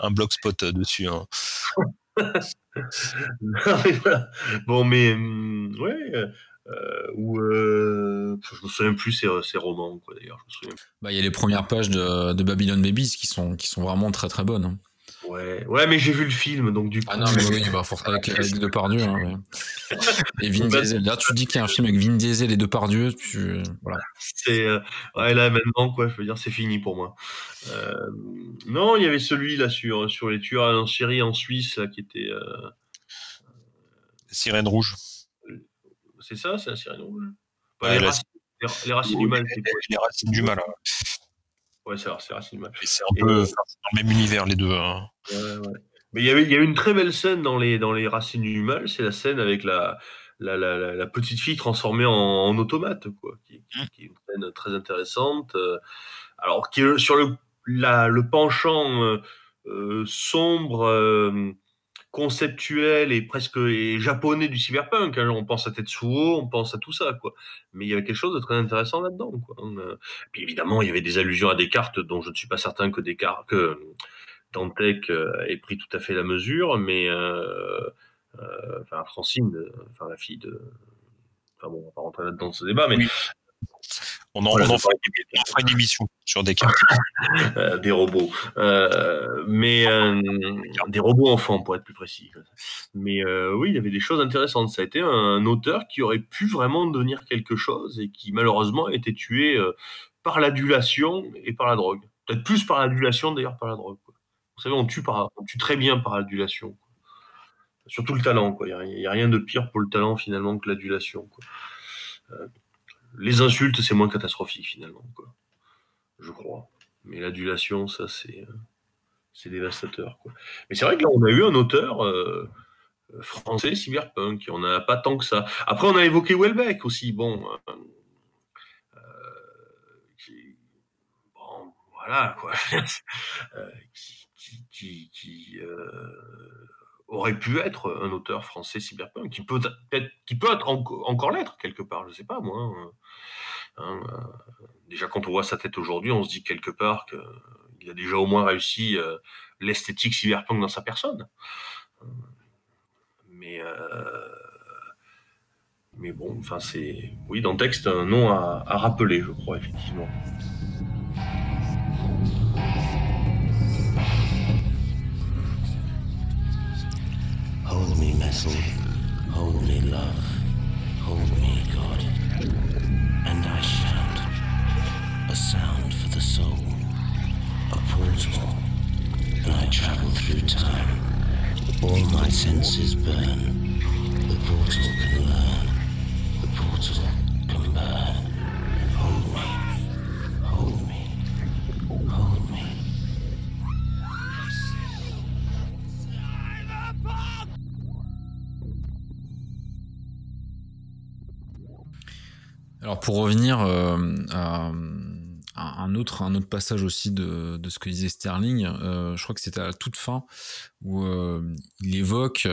un blogspot dessus. Hein. [laughs] Bon, mais hum, ouais, ou euh, je me souviens plus ces, ces romans quoi d'ailleurs. Bah il y a les premières pages de, de, Babylon Babies qui sont qui sont vraiment très très bonnes. Hein. Ouais, ouais, mais j'ai vu le film, donc du coup. Ah non, mais [laughs] oui, bah, avec, avec Depardieu. Hein, Et Vin [laughs] Diesel. Là, tu dis qu'il y a un film avec Vin Diesel et Depardieu, tu voilà. C'est euh, ouais là maintenant quoi, je veux dire, c'est fini pour moi. Euh... Non, il y avait celui là sur sur les tueurs en série en Suisse là, qui était. Euh... Sirène rouge. C'est ça, c'est la sirène rouge les, racines, les, racines, du mal. Les, racines du mal. Ouais, c'est racines du mal. C'est un peu dans le même univers, les deux. Hein. Ouais, ouais. Mais il y avait, il y a une très belle scène dans les, dans les racines du mal, c'est la scène avec la, la, la, la, petite fille transformée en, en automate, quoi, qui, qui, mmh. qui, est une scène très intéressante. Euh, alors, qui sur le, la, le penchant euh, euh, sombre, conceptuel et presque et japonais du cyberpunk. Hein. On pense à Tetsuo, on pense à tout ça, quoi. Mais il y avait quelque chose de très intéressant là-dedans, quoi. Euh, puis évidemment, il y avait des allusions à des cartes dont je ne suis pas certain que des cartes que Dantec euh, ait pris tout à fait la mesure, mais euh, euh, enfin Francine, enfin la fille de, enfin bon, on va pas rentrer là-dedans ce débat, mais on en, on en fera, une, émission sur des cartes. [laughs] Euh, des robots. Euh, mais euh, des robots enfants, pour être plus précis. Mais euh, oui, il y avait des choses intéressantes. Ça a été un auteur qui aurait pu vraiment devenir quelque chose et qui malheureusement a été tué euh, par l'adulation et par la drogue. Peut-être plus par l'adulation d'ailleurs par la drogue. Quoi. Vous savez, on tue, par, on tue très bien par l'adulation. Surtout le talent. Il n'y a, a, rien de pire pour le talent finalement que l'adulation. Euh, les insultes, c'est moins catastrophique finalement, quoi. Je crois. Mais l'adulation, ça, c'est euh, dévastateur. Mais c'est vrai que là, on a eu un auteur euh, français cyberpunk, on n'a pas tant que ça. Après, on a évoqué Welbeck aussi. Bon, euh, qui, bon voilà, quoi. [laughs] qui aurait pu être un auteur français cyberpunk, qui peut être, qui peut être encore l'être quelque part, je sais pas moi. Hein. Hein, euh, déjà, quand on voit sa tête aujourd'hui, on se dit quelque part qu'il a déjà au moins réussi euh, l'esthétique cyberpunk dans sa personne. Mais, euh, mais bon, enfin, c'est. Oui, dans le texte, un nom à rappeler, je crois, effectivement. Hold me, Messel. Hold me, love. Hold me, God. and I shout. A sound for the soul, a portal, and I travel through time. All my senses burn. The portal can learn. The portal can burn. Hold me. Alors pour revenir euh, à, un autre, un autre passage aussi de, de ce que disait Sterling, euh, je crois que c'était à la toute fin où euh, il évoque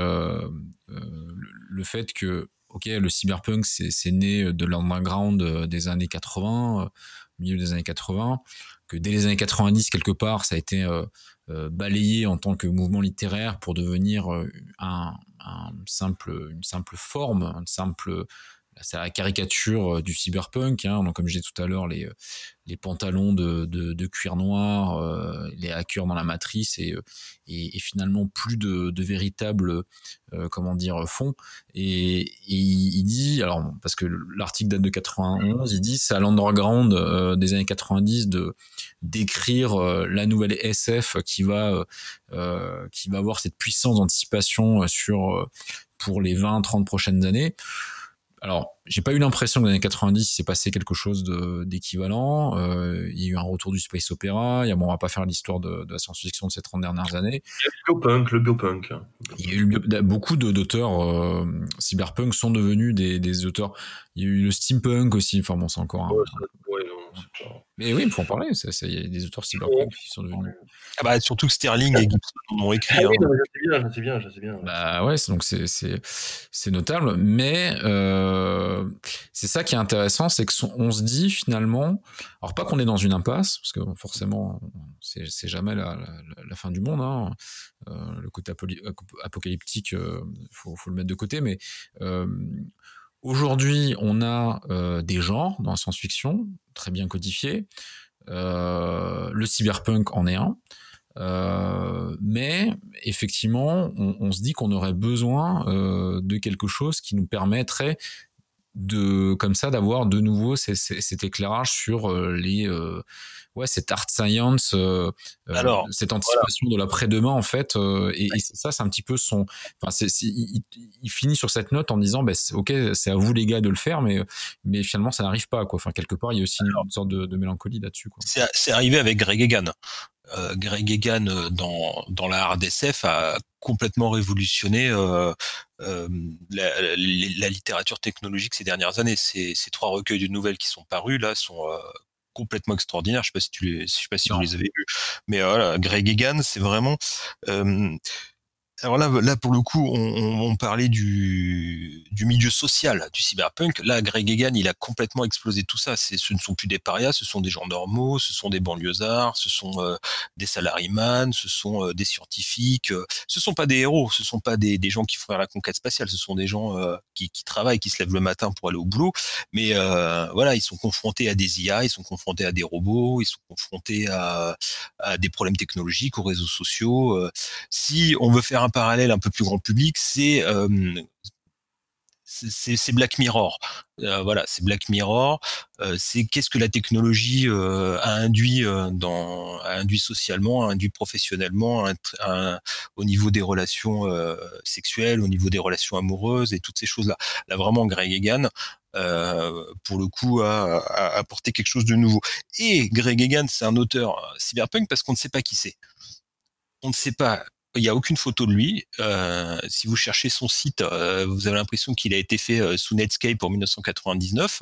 le fait que ok le cyberpunk c'est né de l'underground des années 80, au milieu des années 80, que dès les années 90 quelque part ça a été balayé en tant que mouvement littéraire pour devenir un, simple, une simple forme, un simple c'est la caricature euh, du cyberpunk. Hein. Donc, comme je disais tout à l'heure, les, euh, les pantalons de, de, de cuir noir, euh, les hackers dans la matrice et, euh, et, et finalement plus de, de véritables euh, comment dire fond. Et, et, il dit, alors parce que l'article date de 91, il dit c'est à l'underground euh, des années 90 de d'écrire la nouvelle SF qui va qui va avoir cette puissance d'anticipation sur pour les 20-30 prochaines années alors, j'ai pas eu l'impression que dans les années 90, il s'est passé quelque chose d'équivalent. Euh, il y a eu un retour du space opéra. Il y a, bon, on va pas faire l'histoire de, de, la science-fiction de ces 30 dernières années. Le biopunk, le biopunk. Il y a eu beaucoup d'auteurs euh, cyberpunk sont devenus des, des, auteurs. Il y a eu le steampunk aussi. Enfin bon, c'est encore. Un, ouais, ouais. Mais oui, il faut en parler. Il y a des auteurs cyberpunk qui sont devenus. Ah bah, surtout que Sterling et Gibson ont écrit. Ah oui, hein. je sais bien, je sais bien, je sais bien. Bah ouais, donc c'est notable. Mais euh, c'est ça qui est intéressant, c'est qu'on se dit finalement, alors pas qu'on est dans une impasse, parce que forcément, c'est jamais la, la, la, fin du monde. Hein. Euh, le côté apocalyptique, euh, faut, faut, le mettre de côté, mais euh, Aujourd'hui, on a euh, des genres dans la science-fiction, très bien codifiés. Euh, le cyberpunk en est un. Euh, mais effectivement, on, on se dit qu'on aurait besoin de quelque chose qui nous permettrait de comme ça d'avoir de nouveau cet éclairage sur les ouais cette art science Alors, cette anticipation de l'après-demain en fait et, et ça c'est un petit peu son enfin c'est, il, il, finit sur cette note en disant bah, ok c'est à vous les gars de le faire mais mais finalement ça n'arrive pas quoi. Enfin quelque part il y a aussi Alors, une sorte de, de mélancolie là-dessus quoi. C'est, c'est arrivé avec Greg Egan. Euh, Greg Egan dans, dans la hard SF a complètement révolutionné euh, euh, la, la, la, littérature technologique ces dernières années. Ces, ces, trois recueils de nouvelles qui sont parus là sont euh, complètement extraordinaires. Je sais pas si tu les, je sais pas si vous les avez vus, mais voilà, Greg Egan, c'est vraiment alors là, là pour le coup, on, parlait du, milieu social du cyberpunk. Là, Greg Egan, il a complètement explosé tout ça. Ce ne sont plus des parias, ce sont des gens normaux, ce sont des banlieusards, ce sont euh, des salariman, ce sont euh, des scientifiques. Euh, ce sont pas des héros, ce sont pas des, gens qui font la conquête spatiale, ce sont des gens euh, qui, qui, travaillent, qui se lèvent le matin pour aller au boulot. Mais euh, voilà, ils sont confrontés à des IA, ils sont confrontés à des robots, ils sont confrontés à, à des problèmes technologiques, aux réseaux sociaux. si on veut faire un parallèle un peu plus grand public, c'est euh, c'est Black Mirror. Euh, voilà, c'est Black Mirror. Euh, c'est qu'est-ce que la technologie a induit dans, a induit socialement, a induit professionnellement, au niveau des relations sexuelles, au niveau des relations amoureuses et toutes ces choses-là. Là, vraiment, Greg Egan, pour le coup, a, apporté quelque chose de nouveau. Et Greg Egan, c'est un auteur cyberpunk parce qu'on ne sait pas qui c'est. On ne sait pas il n'y a aucune photo de lui. Euh, si vous cherchez son site, euh, vous avez l'impression qu'il a été fait euh, sous Netscape en 1999.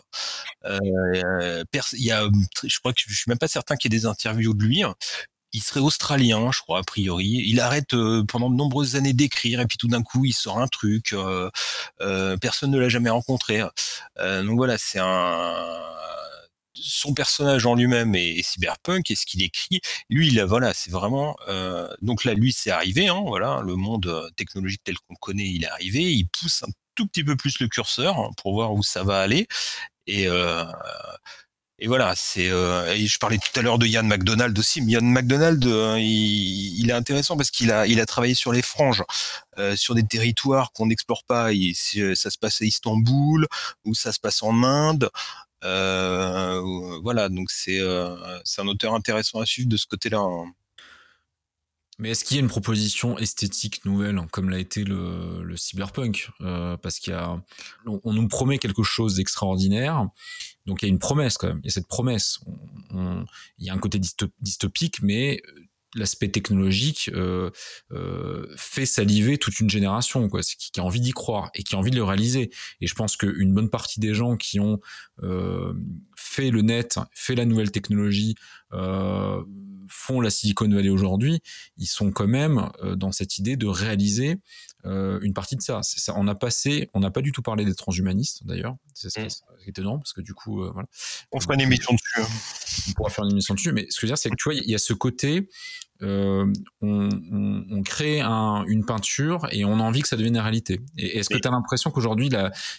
Euh, y a, je crois que je suis même pas certain qu'il y ait des interviews de lui. Il serait australien, je crois, a priori. Il arrête euh, pendant de nombreuses années d'écrire et puis tout d'un coup, il sort un truc. personne ne l'a jamais rencontré. donc voilà, c'est un son personnage en lui-même est, est, cyberpunk et ce qu'il écrit, lui, a, voilà, c'est vraiment. Euh, donc là, lui, c'est arrivé. Hein, voilà, le monde euh, technologique tel qu'on le connaît, il est arrivé. Il pousse un tout petit peu plus le curseur hein, pour voir où ça va aller. Et euh, et voilà, c'est. Je parlais tout à l'heure de Ian McDonald aussi. Mais Ian McDonald, il, est intéressant parce qu'il a, il a travaillé sur les franges, sur des territoires qu'on n'explore pas. Ça se passe à Istanbul ou ça se passe en Inde. Euh, voilà, donc c'est euh, c'est un auteur intéressant à suivre de ce côté-là. Hein. Mais est-ce qu'il y a une proposition esthétique nouvelle, comme l'a été le, le cyberpunk? Euh, Parce qu'il y a, on, nous promet quelque chose d'extraordinaire, donc il y a une promesse quand même. Il y a cette promesse. Il y a un côté dystopique, mais l'aspect technologique euh, euh, fait saliver toute une génération quoi, qui, a envie d'y croire et qui a envie de le réaliser. Et je pense qu'une bonne partie des gens qui ont euh, fait le net, fait la nouvelle technologie, font la Silicon Valley aujourd'hui, ils sont quand même dans cette idée de réaliser euh, une partie de ça. ça. On a passé, on n'a pas du tout parlé des transhumanistes d'ailleurs. C'est ce, mmh. qui est étonnant parce que du coup, euh, voilà. On fera une émission dessus. Hein. On pourra faire une émission dessus. Mais ce que je veux dire, c'est que tu vois, il y a ce côté. Euh, on, on, on, crée un, une peinture et on a envie que ça devienne une réalité. Est-ce que tu as l'impression qu'aujourd'hui,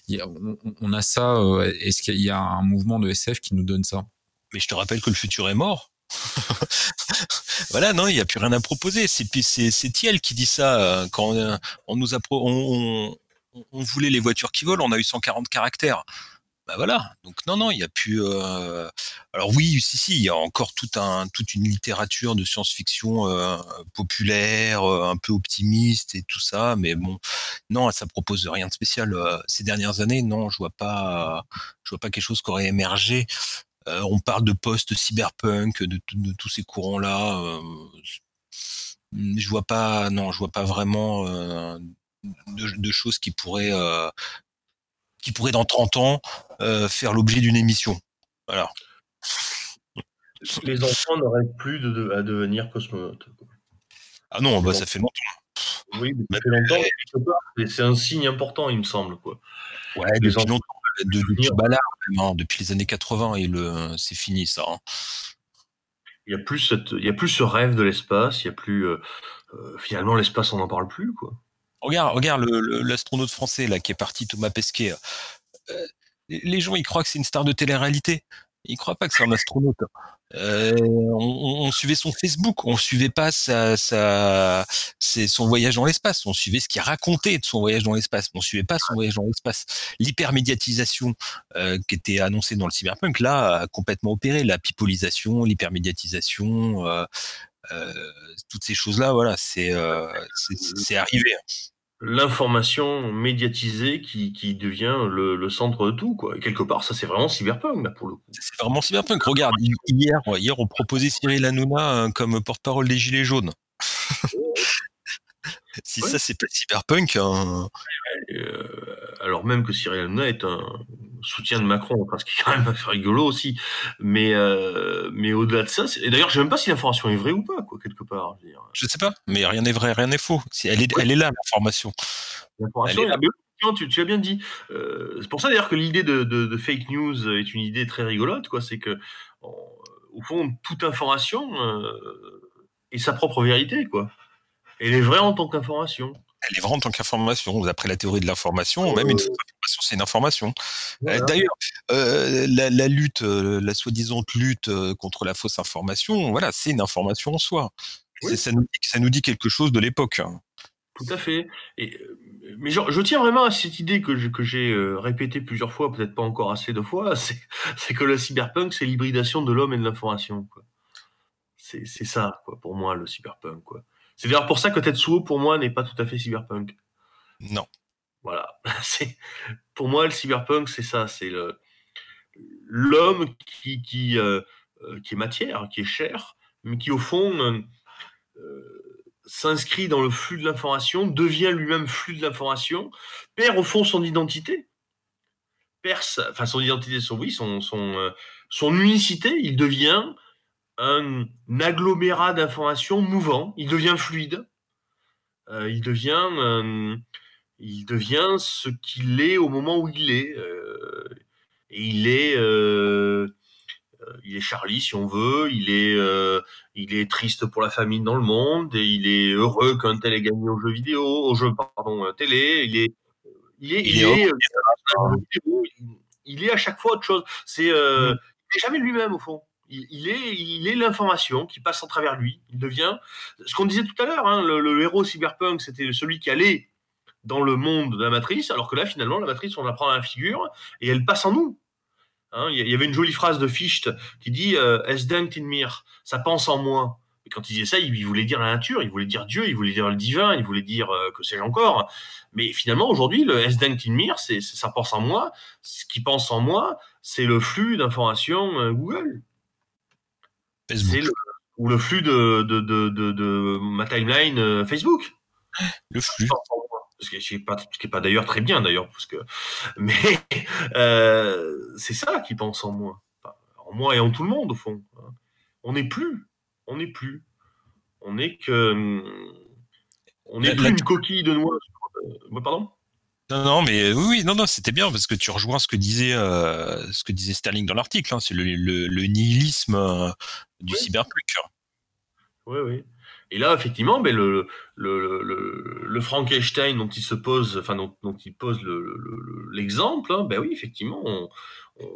on, on, a ça Est-ce qu'il y a un mouvement de SF qui nous donne ça? Mais je te rappelle que le futur est mort. [laughs] voilà, non, il n'y a plus rien à proposer. C'est Thiel qui dit ça euh, quand on nous a on, on, on, voulait les voitures qui volent, on a eu 140 caractères. bah voilà. Donc non, non, il y a plus. Euh, alors oui, si, si, il y a encore un, toute une littérature de science-fiction euh, populaire, euh, un peu optimiste et tout ça, mais bon, non, ça propose rien de spécial. Ces dernières années, non, je vois pas, je vois pas quelque chose qui aurait émergé. On parle de post-cyberpunk, de, tous ces courants-là. je vois pas, non, je vois pas vraiment de, de, choses qui pourraient qui pourrait dans 30 ans euh, faire l'objet d'une émission. Voilà. Les enfants n'auraient plus de, à devenir cosmonautes. Ah non, bah, ça fait longtemps. Oui, ça fait longtemps. C'est un signe important, il me semble. Quoi. Ouais, depuis longtemps. Depuis, hein, depuis les années 80, et le, c'est fini ça. Hein. Il n'y a, plus cette, il y a plus ce rêve de l'espace, il y a plus. Euh, euh, finalement, l'espace, on n'en parle plus. Quoi. Regarde, regarde l'astronaute français là qui est parti, Thomas Pesquet. Euh, les gens, ils croient que c'est une star de télé-réalité. Ils croient pas que c'est un astronaute. Euh, on, suivait son Facebook, on suivait pas sa, son voyage dans l'espace, on suivait ce qu'il racontait de son voyage dans l'espace, on suivait pas son voyage dans l'espace. L'hypermédiatisation euh, qui était annoncée dans le cyberpunk, là, a complètement opéré. La pipolisation, l'hypermédiatisation, euh, toutes ces choses-là, voilà, c'est c'est arrivé. L'information médiatisée qui, qui devient le, centre de tout, quoi. Et quelque part, ça c'est vraiment cyberpunk là pour le coup. C'est vraiment cyberpunk. Regarde, hier, hier on proposait Cyril Hanouna hein, comme porte-parole des Gilets jaunes. [laughs] si ça c'est pas cyberpunk. Hein. Euh, alors même que Cyril Hanouna est un soutien de Macron, parce qu'il est quand même rigolo aussi. Mais, euh, mais au-delà de ça, et d'ailleurs, je ne sais même pas si l'information est vraie ou pas, quoi, quelque part. Je, ne sais pas, mais rien n'est vrai, rien n'est faux. Elle est, elle est là, l'information. L'information, tu, tu, as bien dit. Euh, c'est pour ça d'ailleurs que l'idée de, de, fake news est une idée très rigolote, quoi. C'est que, au fond, toute information est sa propre vérité, quoi. Elle est vraie en tant qu'information elle est vraie en tant qu'information. D'après la théorie de l'information, même une information, c'est une information. Euh, d'ailleurs, euh, la, lutte, euh, la soi-disant lutte contre la fausse information, voilà, c'est une information en soi. Ça, nous, ça, nous, dit quelque chose de l'époque. Hein. Tout à fait. Et, mais je, tiens vraiment à cette idée que, que j'ai répétée plusieurs fois, peut-être pas encore assez de fois, [laughs] c'est que le cyberpunk, c'est l'hybridation de l'homme et de l'information. C'est ça, quoi, pour moi, le cyberpunk. Quoi. C'est d'ailleurs pour ça que Tetsuo, pour moi, n'est pas tout à fait cyberpunk. Non. Voilà. [laughs] pour moi, le cyberpunk, c'est ça. C'est l'homme qui, qui, euh, euh, qui est matière, qui est chair, mais qui, au fond, euh, s'inscrit dans le flux de l'information, devient lui-même flux de l'information, perd, au fond, son identité. Perd enfin, son identité, son, oui, son, son, son unicité. Il devient un agglomérat d'informations mouvant, il devient fluide, euh, il, devient, euh, il devient ce qu'il est au moment où il est. Euh, et il est, il est Charlie si on veut, il est, il est triste pour la famille dans le monde, et il est heureux qu'un tel ait gagné au jeu vidéo, au jeu pardon, télé, il est, il est, il, est, il est, à chaque fois autre chose. C'est, il n'est jamais lui-même au fond il, est, il est l'information qui passe en travers lui. Il devient ce qu'on disait tout à l'heure. Hein, le, héros cyberpunk, c'était celui qui allait dans le monde de la matrice, alors que là, finalement, la matrice, on la prend à la figure et elle passe en nous. Hein, il y avait une jolie phrase de Fichte qui dit euh, Es denkt in mir, ça pense en moi. Et quand il disait ça, il, voulait dire la nature, il voulait dire Dieu, il voulait dire le divin, il voulait dire euh, que sais-je encore. Mais finalement, aujourd'hui, le Es denkt in mir, c'est ça pense en moi. Ce qui pense en moi, c'est le flux d'informations euh, Google ou le flux de, de, de, de, ma timeline euh, Facebook. Le flux. Ce qui n'est pas, pas d'ailleurs très bien d'ailleurs, parce que [laughs] mais euh, c'est ça qui pense en moi, en moi et en tout le monde au fond. On n'est plus, on n'est plus, on n'est que, on n'est plus une coquille de noix. Euh, pardon? Non, non, mais oui, non, non, c'était bien parce que tu rejoins ce que disait, ce que disait Sterling dans l'article. Hein, c'est le, le, nihilisme du cyberpunk. Oui, oui. Et là, effectivement, ben, le, le, le, Frankenstein dont il se pose, enfin dont, il pose l'exemple, hein, ben oui, effectivement, on,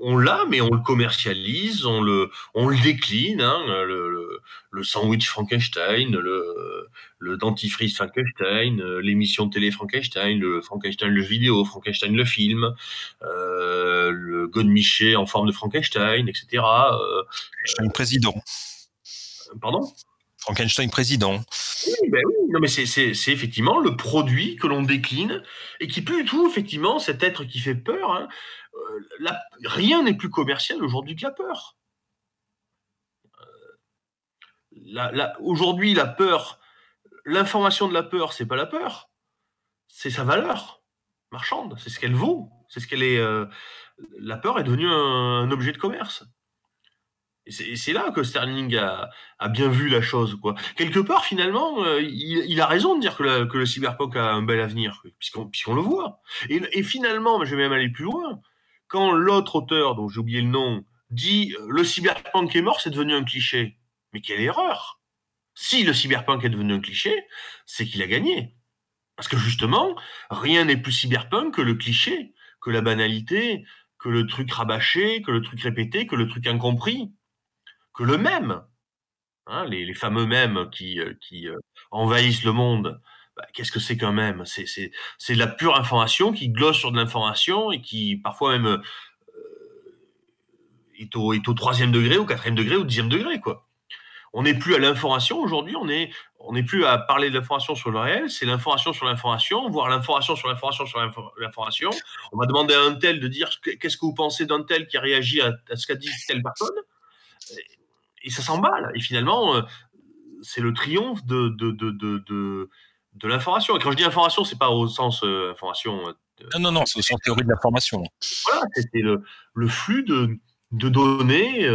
on l'a, mais on le commercialise, on le, on le décline, hein, le, le, sandwich Frankenstein, le, le dentifrice Frankenstein, l'émission de télé Frankenstein, le Frankenstein le vidéo, Frankenstein le film, euh, le Godemiché en forme de Frankenstein, etc. Frankenstein président. Pardon? Frankenstein président. Oui, ben oui. Non, mais c'est effectivement le produit que l'on décline et qui peut tout, effectivement, cet être qui fait peur. Hein, rien n'est plus commercial aujourd'hui que la peur. Aujourd'hui, la peur, l'information de la peur, c'est pas la peur, c'est sa valeur marchande, c'est ce qu'elle vaut, c'est ce qu'elle est. Euh, la peur est devenue un, objet de commerce. Et c'est là que Sterling a, bien vu la chose. Quoi. Quelque part, finalement, euh, il, a raison de dire que, le cyberpunk a un bel avenir, puisqu'on le voit. Et, finalement, je vais même aller plus loin. Quand l'autre auteur, dont j'ai oublié le nom, dit le cyberpunk est mort, c'est devenu un cliché. Mais quelle erreur Si le cyberpunk est devenu un cliché, c'est qu'il a gagné. Parce que justement, rien n'est plus cyberpunk que le cliché, que la banalité, que le truc rabâché, que le truc répété, que le truc incompris, que le même. Hein, les, fameux mêmes qui, euh, qui euh, envahissent le monde. Bah, qu'est-ce que c'est qu'un même? C'est de la pure information qui glosse sur de l'information et qui parfois même euh, est, au, est au troisième degré, au quatrième degré, au dixième degré. quoi on n'est plus à l'information aujourd'hui, on est on n'est plus à parler de l'information sur le réel, c'est l'information sur l'information, voire l'information sur l'information sur l'information. On va demander à un tel de dire qu'est-ce que vous pensez d'un tel qui a réagi à, ce qu'a dit telle personne, et, ça s'emballe. Et finalement, euh, c'est le triomphe de, de, de, l'information. Et quand je dis information, c'est pas au sens euh, information. Euh, non, non, non, c'est au sens théorie de l'information. Voilà, c'était le, le, flux de, données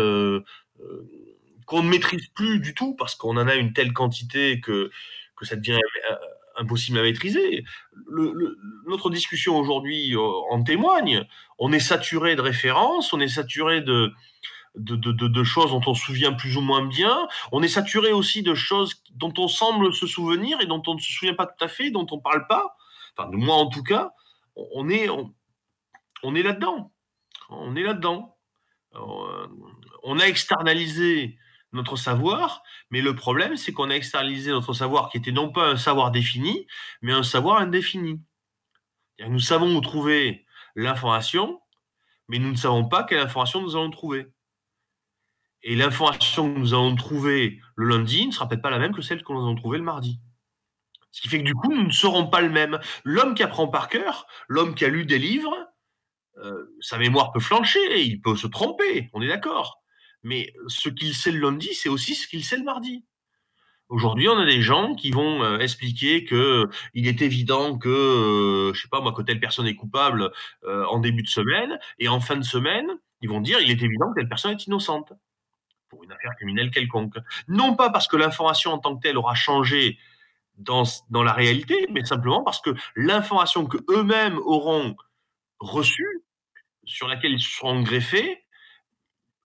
qu'on ne maîtrise plus du tout parce qu'on en a une telle quantité que, que ça devient euh, impossible à maîtriser. notre discussion aujourd'hui euh, en témoigne. On est saturé de références, on est saturé de, de, choses dont on se souvient plus ou moins bien. On est saturé aussi de choses dont on semble se souvenir et dont on ne se souvient pas tout à fait, dont on ne parle pas. Enfin, de moi en tout cas, on est, on, est là-dedans. On est là-dedans. Euh, on a externalisé notre savoir, mais le problème, c'est qu'on a externalisé notre savoir qui était non pas un savoir défini, mais un savoir indéfini. Nous savons où trouver l'information, mais nous ne savons pas quelle information nous allons trouver. Et l'information que nous allons trouver le lundi ne sera peut-être pas la même que celle que nous allons trouver le mardi. Ce qui fait que du coup, nous ne serons pas le même. L'homme qui apprend par cœur, l'homme qui a lu des livres, euh, sa mémoire peut flancher, il peut se tromper, on est d'accord. Mais ce qu'il sait le lundi, c'est aussi ce qu'il sait le mardi. Aujourd'hui, on a des gens qui vont euh, expliquer que il est évident que, euh, je sais pas moi, que telle personne est coupable euh, en début de semaine, et en fin de semaine, ils vont dire il est évident que telle personne est innocente pour une affaire criminelle quelconque. Non pas parce que l'information en tant que telle aura changé dans, la réalité, mais simplement parce que l'information que eux-mêmes auront reçue, sur laquelle ils seront greffés,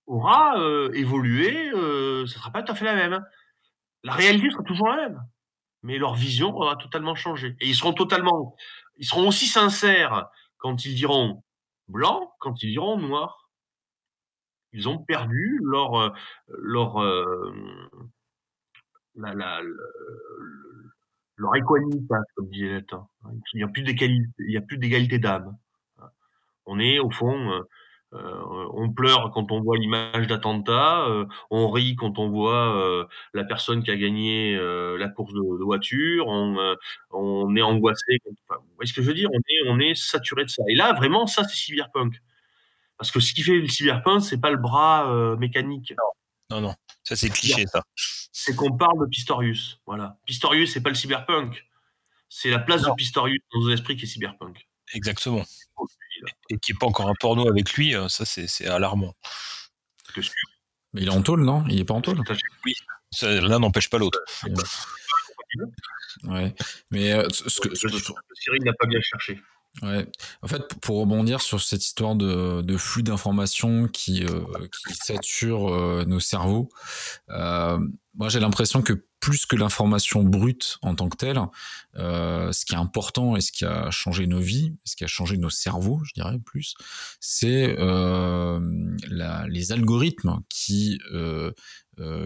aura évolué, ce ne sera pas tout à fait la même. La réalité sera toujours la même, mais leur vision aura totalement changé. Et ils seront totalement, ils seront aussi sincères quand ils diront blanc, quand ils diront noir. Ils ont perdu leur, leur, leur équanimité, comme disait Latin. Il n'y a plus d'égalité d'âme. On est au fond euh, on pleure quand on voit l'image d'attentat, euh, on rit quand on voit euh, la personne qui a gagné la course de, voiture, on, est angoissé. vous voyez ce que je veux dire? On est, on est saturé de ça. Et là, vraiment, ça, c'est cyberpunk. Parce que ce qui fait le cyberpunk, c'est pas le bras mécanique. Non, non, ça c'est cliché, ça. C'est qu'on parle de Pistorius. Voilà. Pistorius, c'est pas le cyberpunk. C'est la place de Pistorius dans nos esprits qui est cyberpunk. Exactement et qui n'est pas encore un porno avec lui, euh, ça c'est alarmant. Mais il est en tôle, non Il est pas en tôle Oui, l'un n'empêche pas l'autre. Ouais. Mais euh, ce que, Cyril n'a pas bien cherché. Ouais. En fait, pour rebondir sur cette histoire de, de flux d'informations qui, euh, qui sature euh, nos cerveaux, euh, moi j'ai l'impression que plus que l'information brute en tant que telle, euh, ce qui est important et ce qui a changé nos vies, ce qui a changé nos cerveaux, je dirais plus, c'est euh, les algorithmes qui euh,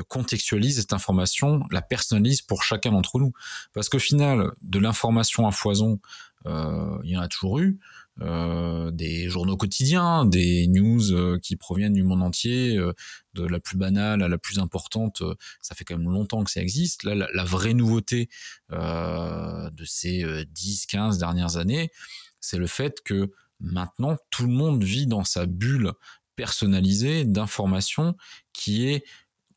contextualisent cette information, la personnalisent pour chacun d'entre nous. Parce qu'au final, de l'information à foison, il y en a toujours eu. des journaux quotidiens, des news qui proviennent du monde entier, de la plus banale à la plus importante. ça fait quand même longtemps que ça existe. Là, la, la vraie nouveauté de ces 10-15 dernières années, c'est le fait que maintenant tout le monde vit dans sa bulle personnalisée d'informations qui est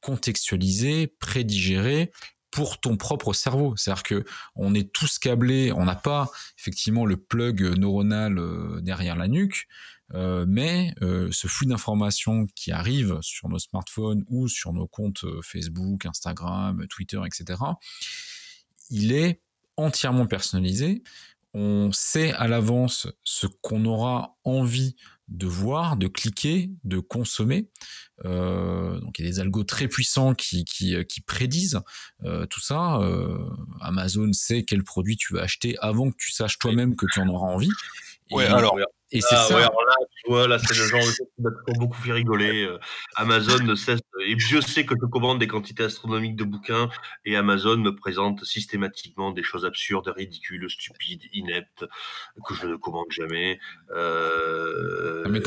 contextualisée, prédigérée pour ton propre cerveau. C'est-à-dire que on est tous câblés, on n'a pas effectivement le plug neuronal euh, derrière la nuque, euh, mais euh, ce flux d'informations qui arrive sur nos smartphones ou sur nos comptes Facebook, Instagram, Twitter, etc., il est entièrement personnalisé. On sait à l'avance ce qu'on aura envie de voir, de cliquer, de consommer. Euh, donc il y a des algos très puissants qui, qui, euh, qui prédisent euh, tout ça. Euh, Amazon sait quel produit tu vas acheter avant que tu saches toi-même que tu en auras envie. Ouais, alors et c'est ah, ça. Ouais, alors là, tu vois, là, c'est le genre de choses qui m'a beaucoup fait rigoler. Euh, Amazon ne cesse, et Dieu sait que je commande des quantités astronomiques de bouquins, et Amazon me présente systématiquement des choses absurdes, ridicules, stupides, ineptes, que je ne commande jamais. Euh, mais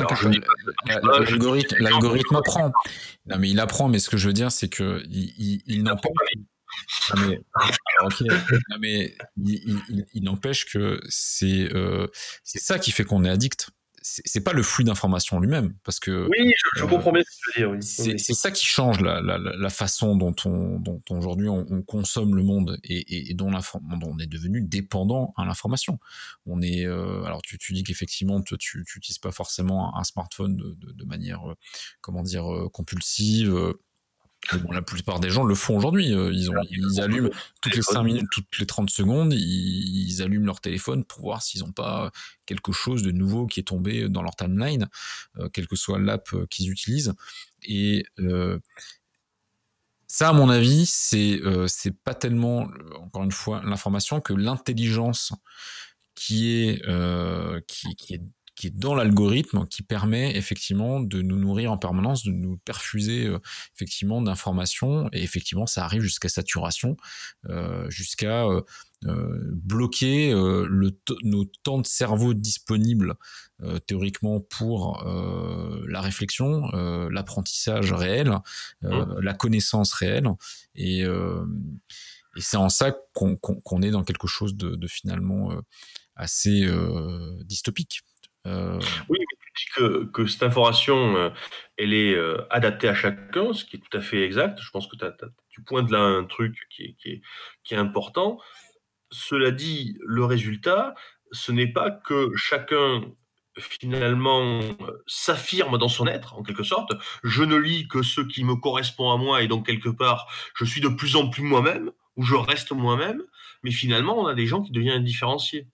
l'algorithme, l'algorithme apprend. Non, mais il apprend, mais ce que je veux dire, c'est que il, il, pas. Mais, mais il, n'empêche que c'est euh, c'est ça qui fait qu'on est addict. C'est pas le flux d'informations lui-même, parce que oui, je, je comprends bien ce que tu veux dire. Oui. C'est ça qui change la, la, la, façon dont on, dont aujourd'hui on, on, consomme le monde et, et dont, dont, on est devenu dépendant à l'information. On est euh, alors tu, tu dis qu'effectivement tu n'utilises pas forcément un, smartphone de, de, de manière euh, comment dire euh, la plupart des gens le font aujourd'hui. Euh, ils, ont, ils allument toutes les 5 minutes, toutes les 30 secondes, ils, allument leur téléphone pour voir s'ils n'ont pas quelque chose de nouveau qui est tombé dans leur timeline, euh, quelle que soit l'app euh, qu'ils utilisent. Et ça, à mon avis, c'est c'est pas tellement, encore une fois, l'information que l'intelligence qui est, qui, qui est qui est dans l'algorithme qui permet effectivement de nous nourrir en permanence, de nous perfuser euh, effectivement d'informations et effectivement ça arrive jusqu'à saturation, euh, jusqu'à euh, euh bloquer euh, le nos temps de cerveau disponibles théoriquement pour la réflexion, l'apprentissage réel, mmh. la connaissance réelle et, et c'est en ça qu'on qu qu est dans quelque chose de, de finalement assez dystopique. Euh... Oui, mais tu dis que, cette information, euh, elle est euh, adaptée à chacun, ce qui est tout à fait exact. Je pense que tu pointes là un truc qui est important. Cela dit, le résultat, ce n'est pas que chacun finalement s'affirme dans son être, en quelque sorte. Je ne lis que ce qui me correspond à moi et donc quelque part, je suis de plus en plus moi-même, ou je reste moi-même, mais finalement, on a des gens qui deviennent indifférenciés,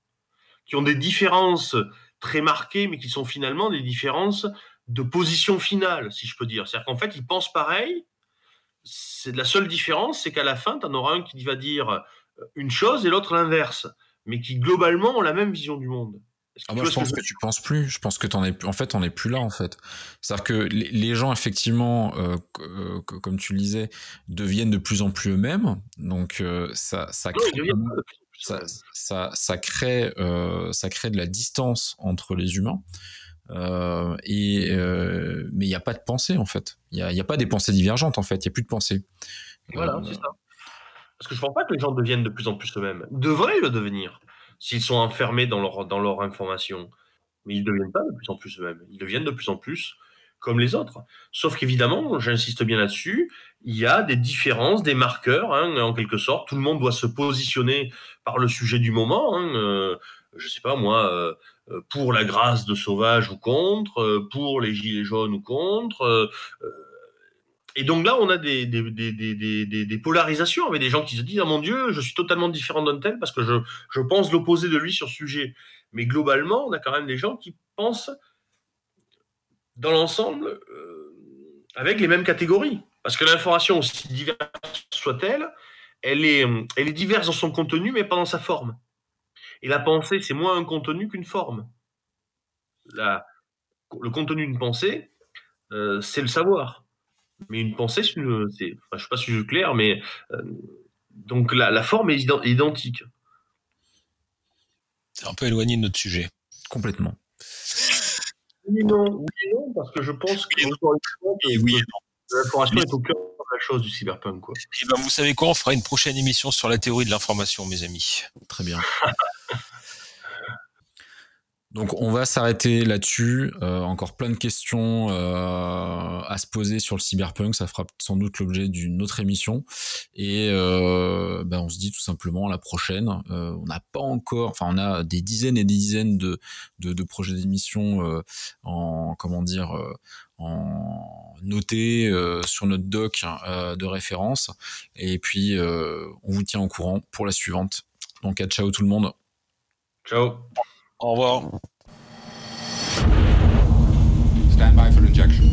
qui ont des différences très marquées, mais qui sont finalement des différences de position finale, si je peux dire. C'est-à-dire qu'en fait, ils pensent pareil. C'est la seule différence, c'est qu'à la fin, tu en auras un qui va dire euh, une chose et l'autre l'inverse, mais qui globalement ont la même vision du monde. Ah moi, je pense que, que, tu penses plus. Je pense que t'en es, en fait, on n'est plus là, en fait. C'est-à-dire que les, gens, effectivement, euh, euh, comme tu le disais, deviennent de plus en plus eux-mêmes. Donc, euh, ça, ça crée, ça, ça, ça, crée, euh, ça crée de la distance entre les humains. Euh, et euh, mais il n'y a pas de pensée en fait. Il n'y a, y a, pas des pensées divergentes en fait. Il n'y a plus de pensée. Voilà, c'est ça. Parce que je ne pense pas que les gens deviennent de plus en plus eux-mêmes. Ils devraient le devenir s'ils sont enfermés dans leur, dans leur information. Mais ils ne deviennent pas de plus en plus eux-mêmes. Ils deviennent de plus en plus comme les autres. Sauf qu'évidemment, j'insiste bien là-dessus, il y a des différences, des marqueurs, hein, en quelque sorte. Tout le monde doit se positionner par le sujet du moment. Hein, euh, je sais pas moi, euh, pour la grâce de Sauvage ou contre, euh, pour les gilets jaunes ou contre. Euh, et donc là, on a des polarisations avec des gens qui se disent Ah mon Dieu, je suis totalement différent d'un tel parce que je, je pense l'opposé de lui sur ce sujet. Mais globalement, on a quand même des gens qui pensent dans l'ensemble euh, avec les mêmes catégories. Parce que l'information, aussi diverse soit-elle, elle est, elle est diverse dans son contenu, mais pas dans sa forme. Et la pensée, c'est moins un contenu qu'une forme. La, le contenu d'une pensée, euh, c'est le savoir. Mais une pensée, c'est, enfin, je ne sais pas si je suis clair, mais euh, donc la, la, forme est identique. C'est un peu éloigné de notre sujet. Complètement. Oui, non, oui, non, parce que je pense que et oui, l'information est au cœur de la chose du cyberpunk. Quoi. Et ben, vous savez quoi On fera une prochaine émission sur la théorie de l'information, mes amis. Très bien. [laughs] Donc on va s'arrêter là-dessus. Euh, encore plein de questions euh, à se poser sur le cyberpunk. Ça fera sans doute l'objet d'une autre émission. Et euh, ben on se dit tout simplement à la prochaine. on n'a pas encore, enfin on a des dizaines et des dizaines de, de, de projets d'émission en comment dire en noté sur notre doc de référence. Et puis on vous tient au courant pour la suivante. Donc à ciao tout le monde. Ciao. Au revoir. Stand by for injection.